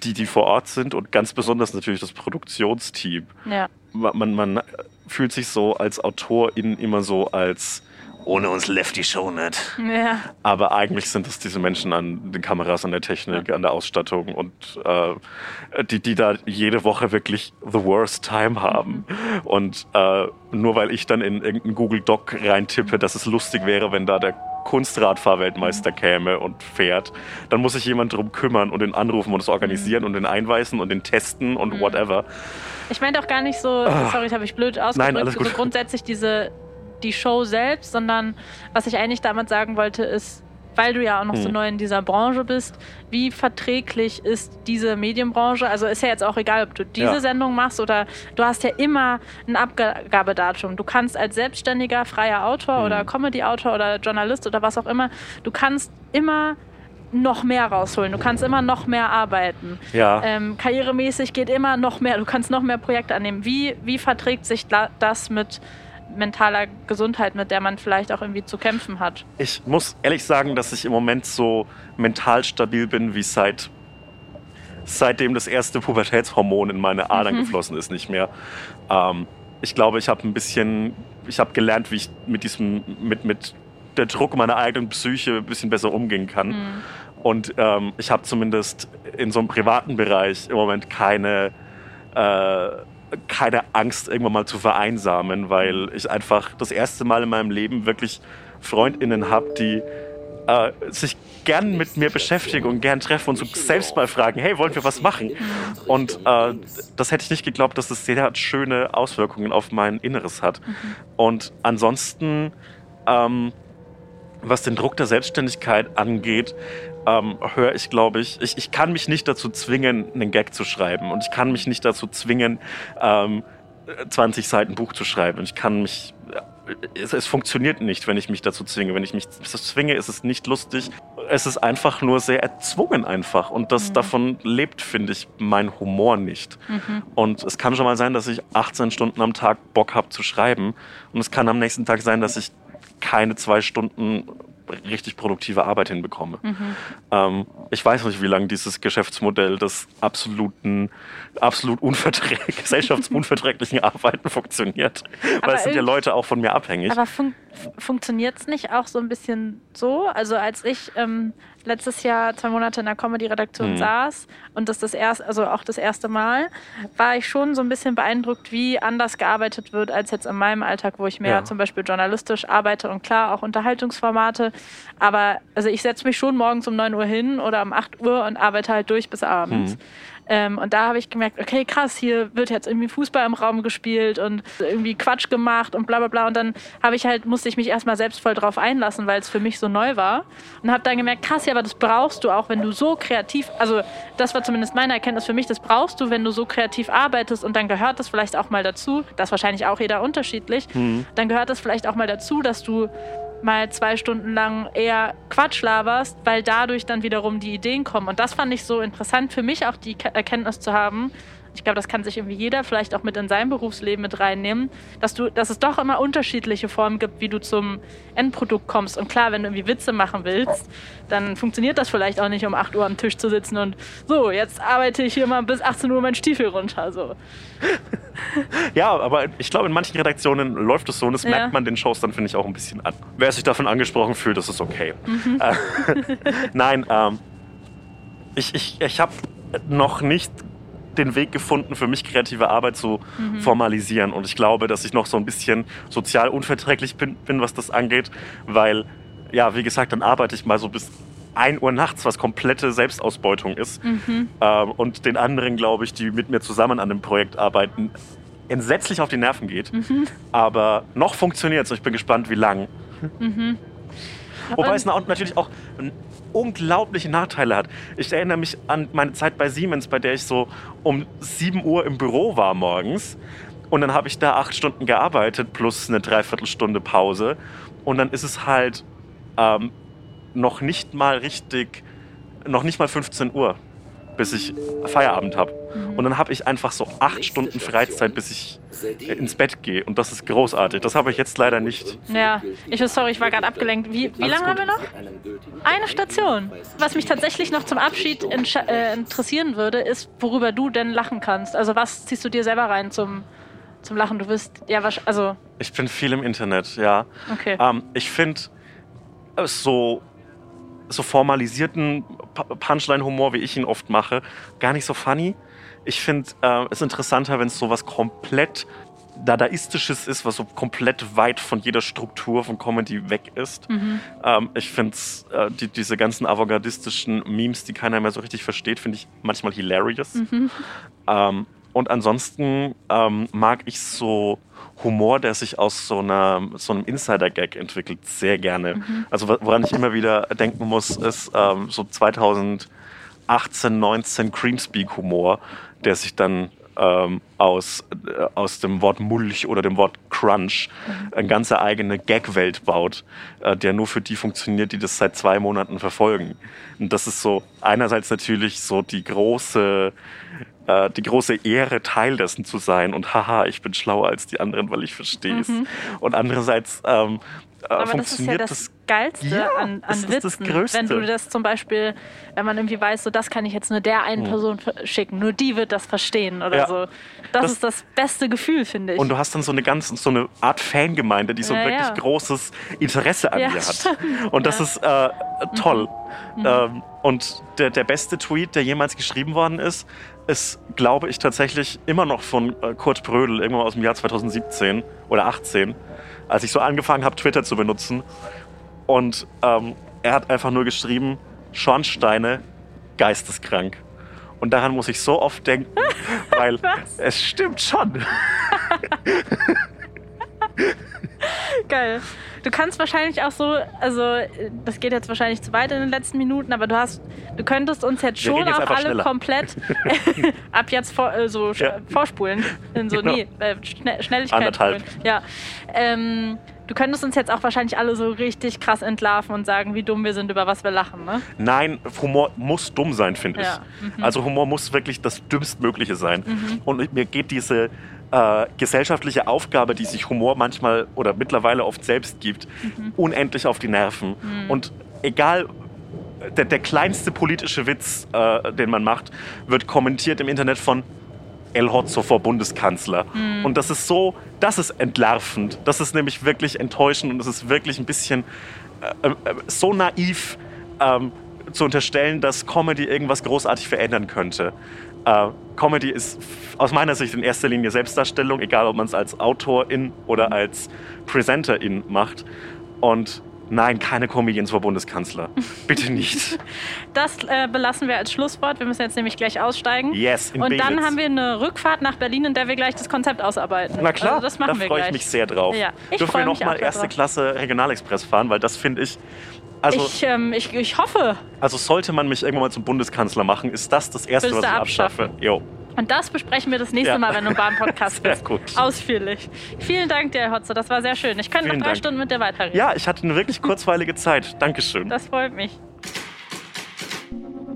die, die vor Ort sind und ganz besonders natürlich das Produktionsteam.
Ja.
Man, man fühlt sich so als Autorin immer so als ohne uns läuft die Show nicht.
Ja.
Aber eigentlich sind es diese Menschen an den Kameras, an der Technik, an der Ausstattung und äh, die, die da jede Woche wirklich the worst time haben. Mhm. Und äh, nur weil ich dann in irgendeinen Google Doc reintippe, dass es lustig wäre, wenn da der Kunstradfahrweltmeister käme und fährt, dann muss sich jemand drum kümmern und den anrufen und es organisieren mhm. und den einweisen und den testen und mhm. whatever.
Ich meine auch gar nicht so, ah. sorry, habe ich blöd ausgedrückt, Nein, alles gut. so grundsätzlich diese die Show selbst, sondern was ich eigentlich damit sagen wollte, ist, weil du ja auch noch hm. so neu in dieser Branche bist, wie verträglich ist diese Medienbranche? Also ist ja jetzt auch egal, ob du diese ja. Sendung machst oder du hast ja immer ein Abgabedatum. Du kannst als selbstständiger, freier Autor hm. oder Comedy-Autor oder Journalist oder was auch immer, du kannst immer noch mehr rausholen. Du kannst immer noch mehr arbeiten.
Ja.
Ähm, karrieremäßig geht immer noch mehr. Du kannst noch mehr Projekte annehmen. Wie, wie verträgt sich das mit mentaler Gesundheit, mit der man vielleicht auch irgendwie zu kämpfen hat.
Ich muss ehrlich sagen, dass ich im Moment so mental stabil bin wie seit seitdem das erste Pubertätshormon in meine Adern mhm. geflossen ist, nicht mehr. Ähm, ich glaube, ich habe ein bisschen, ich habe gelernt, wie ich mit diesem, mit, mit der Druck meiner eigenen Psyche ein bisschen besser umgehen kann. Mhm. Und ähm, ich habe zumindest in so einem privaten Bereich im Moment keine äh, keine Angst, irgendwann mal zu vereinsamen, weil ich einfach das erste Mal in meinem Leben wirklich FreundInnen habe, die äh, sich gern mit mir beschäftigen und gern treffen und so selbst mal fragen, hey, wollen wir was machen? Und äh, das hätte ich nicht geglaubt, dass das sehr schöne Auswirkungen auf mein Inneres hat. Und ansonsten, ähm, was den Druck der Selbstständigkeit angeht, ähm, höre ich, glaube ich, ich, ich kann mich nicht dazu zwingen, einen Gag zu schreiben und ich kann mich nicht dazu zwingen, ähm, 20 Seiten Buch zu schreiben. Und ich kann mich, es, es, funktioniert nicht, wenn ich mich dazu zwinge. Wenn ich mich dazu zwinge, ist es nicht lustig. Es ist einfach nur sehr erzwungen einfach. Und das, mhm. davon lebt, finde ich, mein Humor nicht. Mhm. Und es kann schon mal sein, dass ich 18 Stunden am Tag Bock habe zu schreiben. Und es kann am nächsten Tag sein, dass ich keine zwei Stunden richtig produktive Arbeit hinbekomme. Mhm. Ähm, ich weiß nicht, wie lange dieses Geschäftsmodell des absoluten, absolut unverträg gesellschaftsunverträglichen Arbeiten funktioniert. Weil es sind ja Leute auch von mir abhängig.
Aber fun funktioniert es nicht auch so ein bisschen so? Also als ich ähm, letztes Jahr zwei Monate in der Comedy-Redaktion mhm. saß und das das erste, also auch das erste Mal, war ich schon so ein bisschen beeindruckt, wie anders gearbeitet wird als jetzt in meinem Alltag, wo ich mehr ja. zum Beispiel journalistisch arbeite und klar auch Unterhaltungsformate. Aber also ich setze mich schon morgens um 9 Uhr hin oder um 8 Uhr und arbeite halt durch bis abends. Mhm. Ähm, und da habe ich gemerkt, okay, krass, hier wird jetzt irgendwie Fußball im Raum gespielt und irgendwie Quatsch gemacht und bla bla bla. Und dann habe ich halt, musste ich mich erstmal selbst voll drauf einlassen, weil es für mich so neu war. Und habe dann gemerkt, krass, ja, aber das brauchst du auch, wenn du so kreativ, also das war zumindest meine Erkenntnis für mich, das brauchst du, wenn du so kreativ arbeitest und dann gehört das vielleicht auch mal dazu, das ist wahrscheinlich auch jeder unterschiedlich, mhm. dann gehört das vielleicht auch mal dazu, dass du mal zwei Stunden lang eher Quatsch laberst, weil dadurch dann wiederum die Ideen kommen. Und das fand ich so interessant für mich auch die Erkenntnis zu haben, ich glaube, das kann sich irgendwie jeder vielleicht auch mit in sein Berufsleben mit reinnehmen, dass du, dass es doch immer unterschiedliche Formen gibt, wie du zum Endprodukt kommst. Und klar, wenn du irgendwie Witze machen willst, dann funktioniert das vielleicht auch nicht, um 8 Uhr am Tisch zu sitzen und so, jetzt arbeite ich hier mal bis 18 Uhr meinen Stiefel runter. So.
ja, aber ich glaube, in manchen Redaktionen läuft es so und das ja. merkt man den Shows dann, finde ich, auch ein bisschen an. Wer sich davon angesprochen fühlt, das ist okay. Mhm. Äh, nein, ähm, ich, ich, ich habe noch nicht den Weg gefunden, für mich kreative Arbeit zu mhm. formalisieren. Und ich glaube, dass ich noch so ein bisschen sozial unverträglich bin, bin, was das angeht, weil, ja, wie gesagt, dann arbeite ich mal so bis 1 Uhr nachts, was komplette Selbstausbeutung ist. Mhm. Ähm, und den anderen, glaube ich, die mit mir zusammen an dem Projekt arbeiten, entsetzlich auf die Nerven geht. Mhm. Aber noch funktioniert es und ich bin gespannt, wie lang. Mhm. Wobei es natürlich auch unglaubliche Nachteile hat. Ich erinnere mich an meine Zeit bei Siemens, bei der ich so um 7 Uhr im Büro war morgens. Und dann habe ich da acht Stunden gearbeitet plus eine Dreiviertelstunde Pause. Und dann ist es halt ähm, noch nicht mal richtig, noch nicht mal 15 Uhr. Bis ich Feierabend habe. Und dann habe ich einfach so acht Stunden Freizeit, bis ich äh, ins Bett gehe. Und das ist großartig. Das habe ich jetzt leider nicht.
Ja, ich sorry, ich war gerade abgelenkt. Wie, wie lange haben wir noch? Eine Station. Was mich tatsächlich noch zum Abschied äh, interessieren würde, ist, worüber du denn lachen kannst. Also was ziehst du dir selber rein zum, zum Lachen? Du wirst ja also.
Ich bin viel im Internet, ja.
Okay.
Ähm, ich finde so so formalisierten Punchline-Humor, wie ich ihn oft mache, gar nicht so funny. Ich finde äh, es interessanter, wenn es so was komplett Dadaistisches ist, was so komplett weit von jeder Struktur von Comedy weg ist. Mhm. Ähm, ich finde äh, die, diese ganzen avantgardistischen Memes, die keiner mehr so richtig versteht, finde ich manchmal hilarious. Mhm. Ähm, und ansonsten ähm, mag ich so Humor, der sich aus so, einer, so einem Insider-Gag entwickelt, sehr gerne. Mhm. Also woran ich immer wieder denken muss, ist ähm, so 2018, 19 Creamspeak-Humor, der sich dann ähm, aus, äh, aus dem Wort Mulch oder dem Wort Crunch mhm. eine ganze eigene Gag-Welt baut, äh, der nur für die funktioniert, die das seit zwei Monaten verfolgen. Und das ist so einerseits natürlich so die große äh, die große Ehre, Teil dessen zu sein und haha, ich bin schlauer als die anderen, weil ich verstehe es. Mhm. Und andererseits ähm,
äh, Aber funktioniert das ist ja das, Geilste ja, an, an
das Witzen.
Das wenn du das zum Beispiel, wenn man irgendwie weiß, so das kann ich jetzt nur der einen mhm. Person schicken, nur die wird das verstehen oder ja. so. Das, das, ist das beste Gefühl, finde ich.
Und du hast dann so eine ganz, so eine Art Fangemeinde, die so ja, wirklich großes Interesse an dir hat. Stimmt. Und das ist äh, toll. Mhm. Ähm, und der, der beste Tweet, der jemals geschrieben worden ist, ist, glaube ich, tatsächlich immer noch von äh, Kurt Brödel, irgendwann aus dem Jahr 2017 oder 18, als ich so angefangen habe, Twitter zu benutzen. Und ähm, er hat einfach nur geschrieben, Schornsteine, geisteskrank. Und daran muss ich so oft denken, weil es stimmt schon.
Geil. Du kannst wahrscheinlich auch so, also das geht jetzt wahrscheinlich zu weit in den letzten Minuten, aber du hast, du könntest uns jetzt schon jetzt auch alle schneller. komplett ab jetzt vor, äh, so ja. vorspulen. In so, genau. nee, äh, Schnell, Schnelligkeit.
Anderthalb.
Ja. Ähm, Du könntest uns jetzt auch wahrscheinlich alle so richtig krass entlarven und sagen, wie dumm wir sind, über was wir lachen, ne?
Nein, Humor muss dumm sein, finde ich. Ja. Mhm. Also Humor muss wirklich das Dümmstmögliche sein. Mhm. Und mir geht diese äh, gesellschaftliche Aufgabe, die sich Humor manchmal oder mittlerweile oft selbst gibt, mhm. unendlich auf die Nerven. Mhm. Und egal, der, der, kleinste politische Witz, äh, den man macht, wird kommentiert im Internet von El Hotzo vor Bundeskanzler. Mhm. Und das ist so, das ist entlarvend. Das ist nämlich wirklich enttäuschend und es ist wirklich ein bisschen äh, äh, so naiv ähm, zu unterstellen, dass Comedy irgendwas großartig verändern könnte. Äh, Comedy ist aus meiner Sicht in erster Linie Selbstdarstellung, egal ob man es als Autorin oder als Presenterin macht. Und Nein, keine Comedians vor Bundeskanzler. Bitte nicht.
Das äh, belassen wir als Schlusswort. Wir müssen jetzt nämlich gleich aussteigen.
Yes,
in Und Belitz. dann haben wir eine Rückfahrt nach Berlin, in der wir gleich das Konzept ausarbeiten.
Na klar, also das machen da freue ich mich sehr drauf.
Ja,
ich Dürfen wir nochmal erste drauf. Klasse Regionalexpress fahren, weil das finde ich also,
ich, ähm, ich, ich hoffe.
Also sollte man mich irgendwann mal zum Bundeskanzler machen, ist das das Erste, was ich abschaffe. Jo.
Und das besprechen wir das nächste ja. Mal, wenn du beim Podcast bist. Gut. Ausführlich. Vielen Dank dir, Hotze. Das war sehr schön. Ich könnte noch drei Dank. Stunden mit dir weiterreden.
Ja, ich hatte eine wirklich kurzweilige Zeit. Dankeschön.
Das freut mich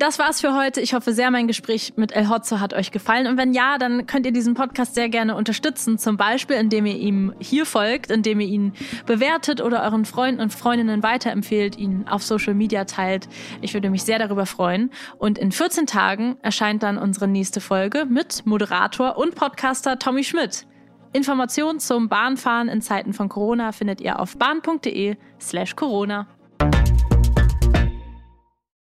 das war's für heute. Ich hoffe sehr, mein Gespräch mit El Hotzo hat euch gefallen. Und wenn ja, dann könnt ihr diesen Podcast sehr gerne unterstützen. Zum Beispiel, indem ihr ihm hier folgt, indem ihr ihn bewertet oder euren Freunden und Freundinnen weiterempfehlt, ihn auf Social Media teilt. Ich würde mich sehr darüber freuen. Und in 14 Tagen erscheint dann unsere nächste Folge mit Moderator und Podcaster Tommy Schmidt. Informationen zum Bahnfahren in Zeiten von Corona findet ihr auf bahn.de slash Corona.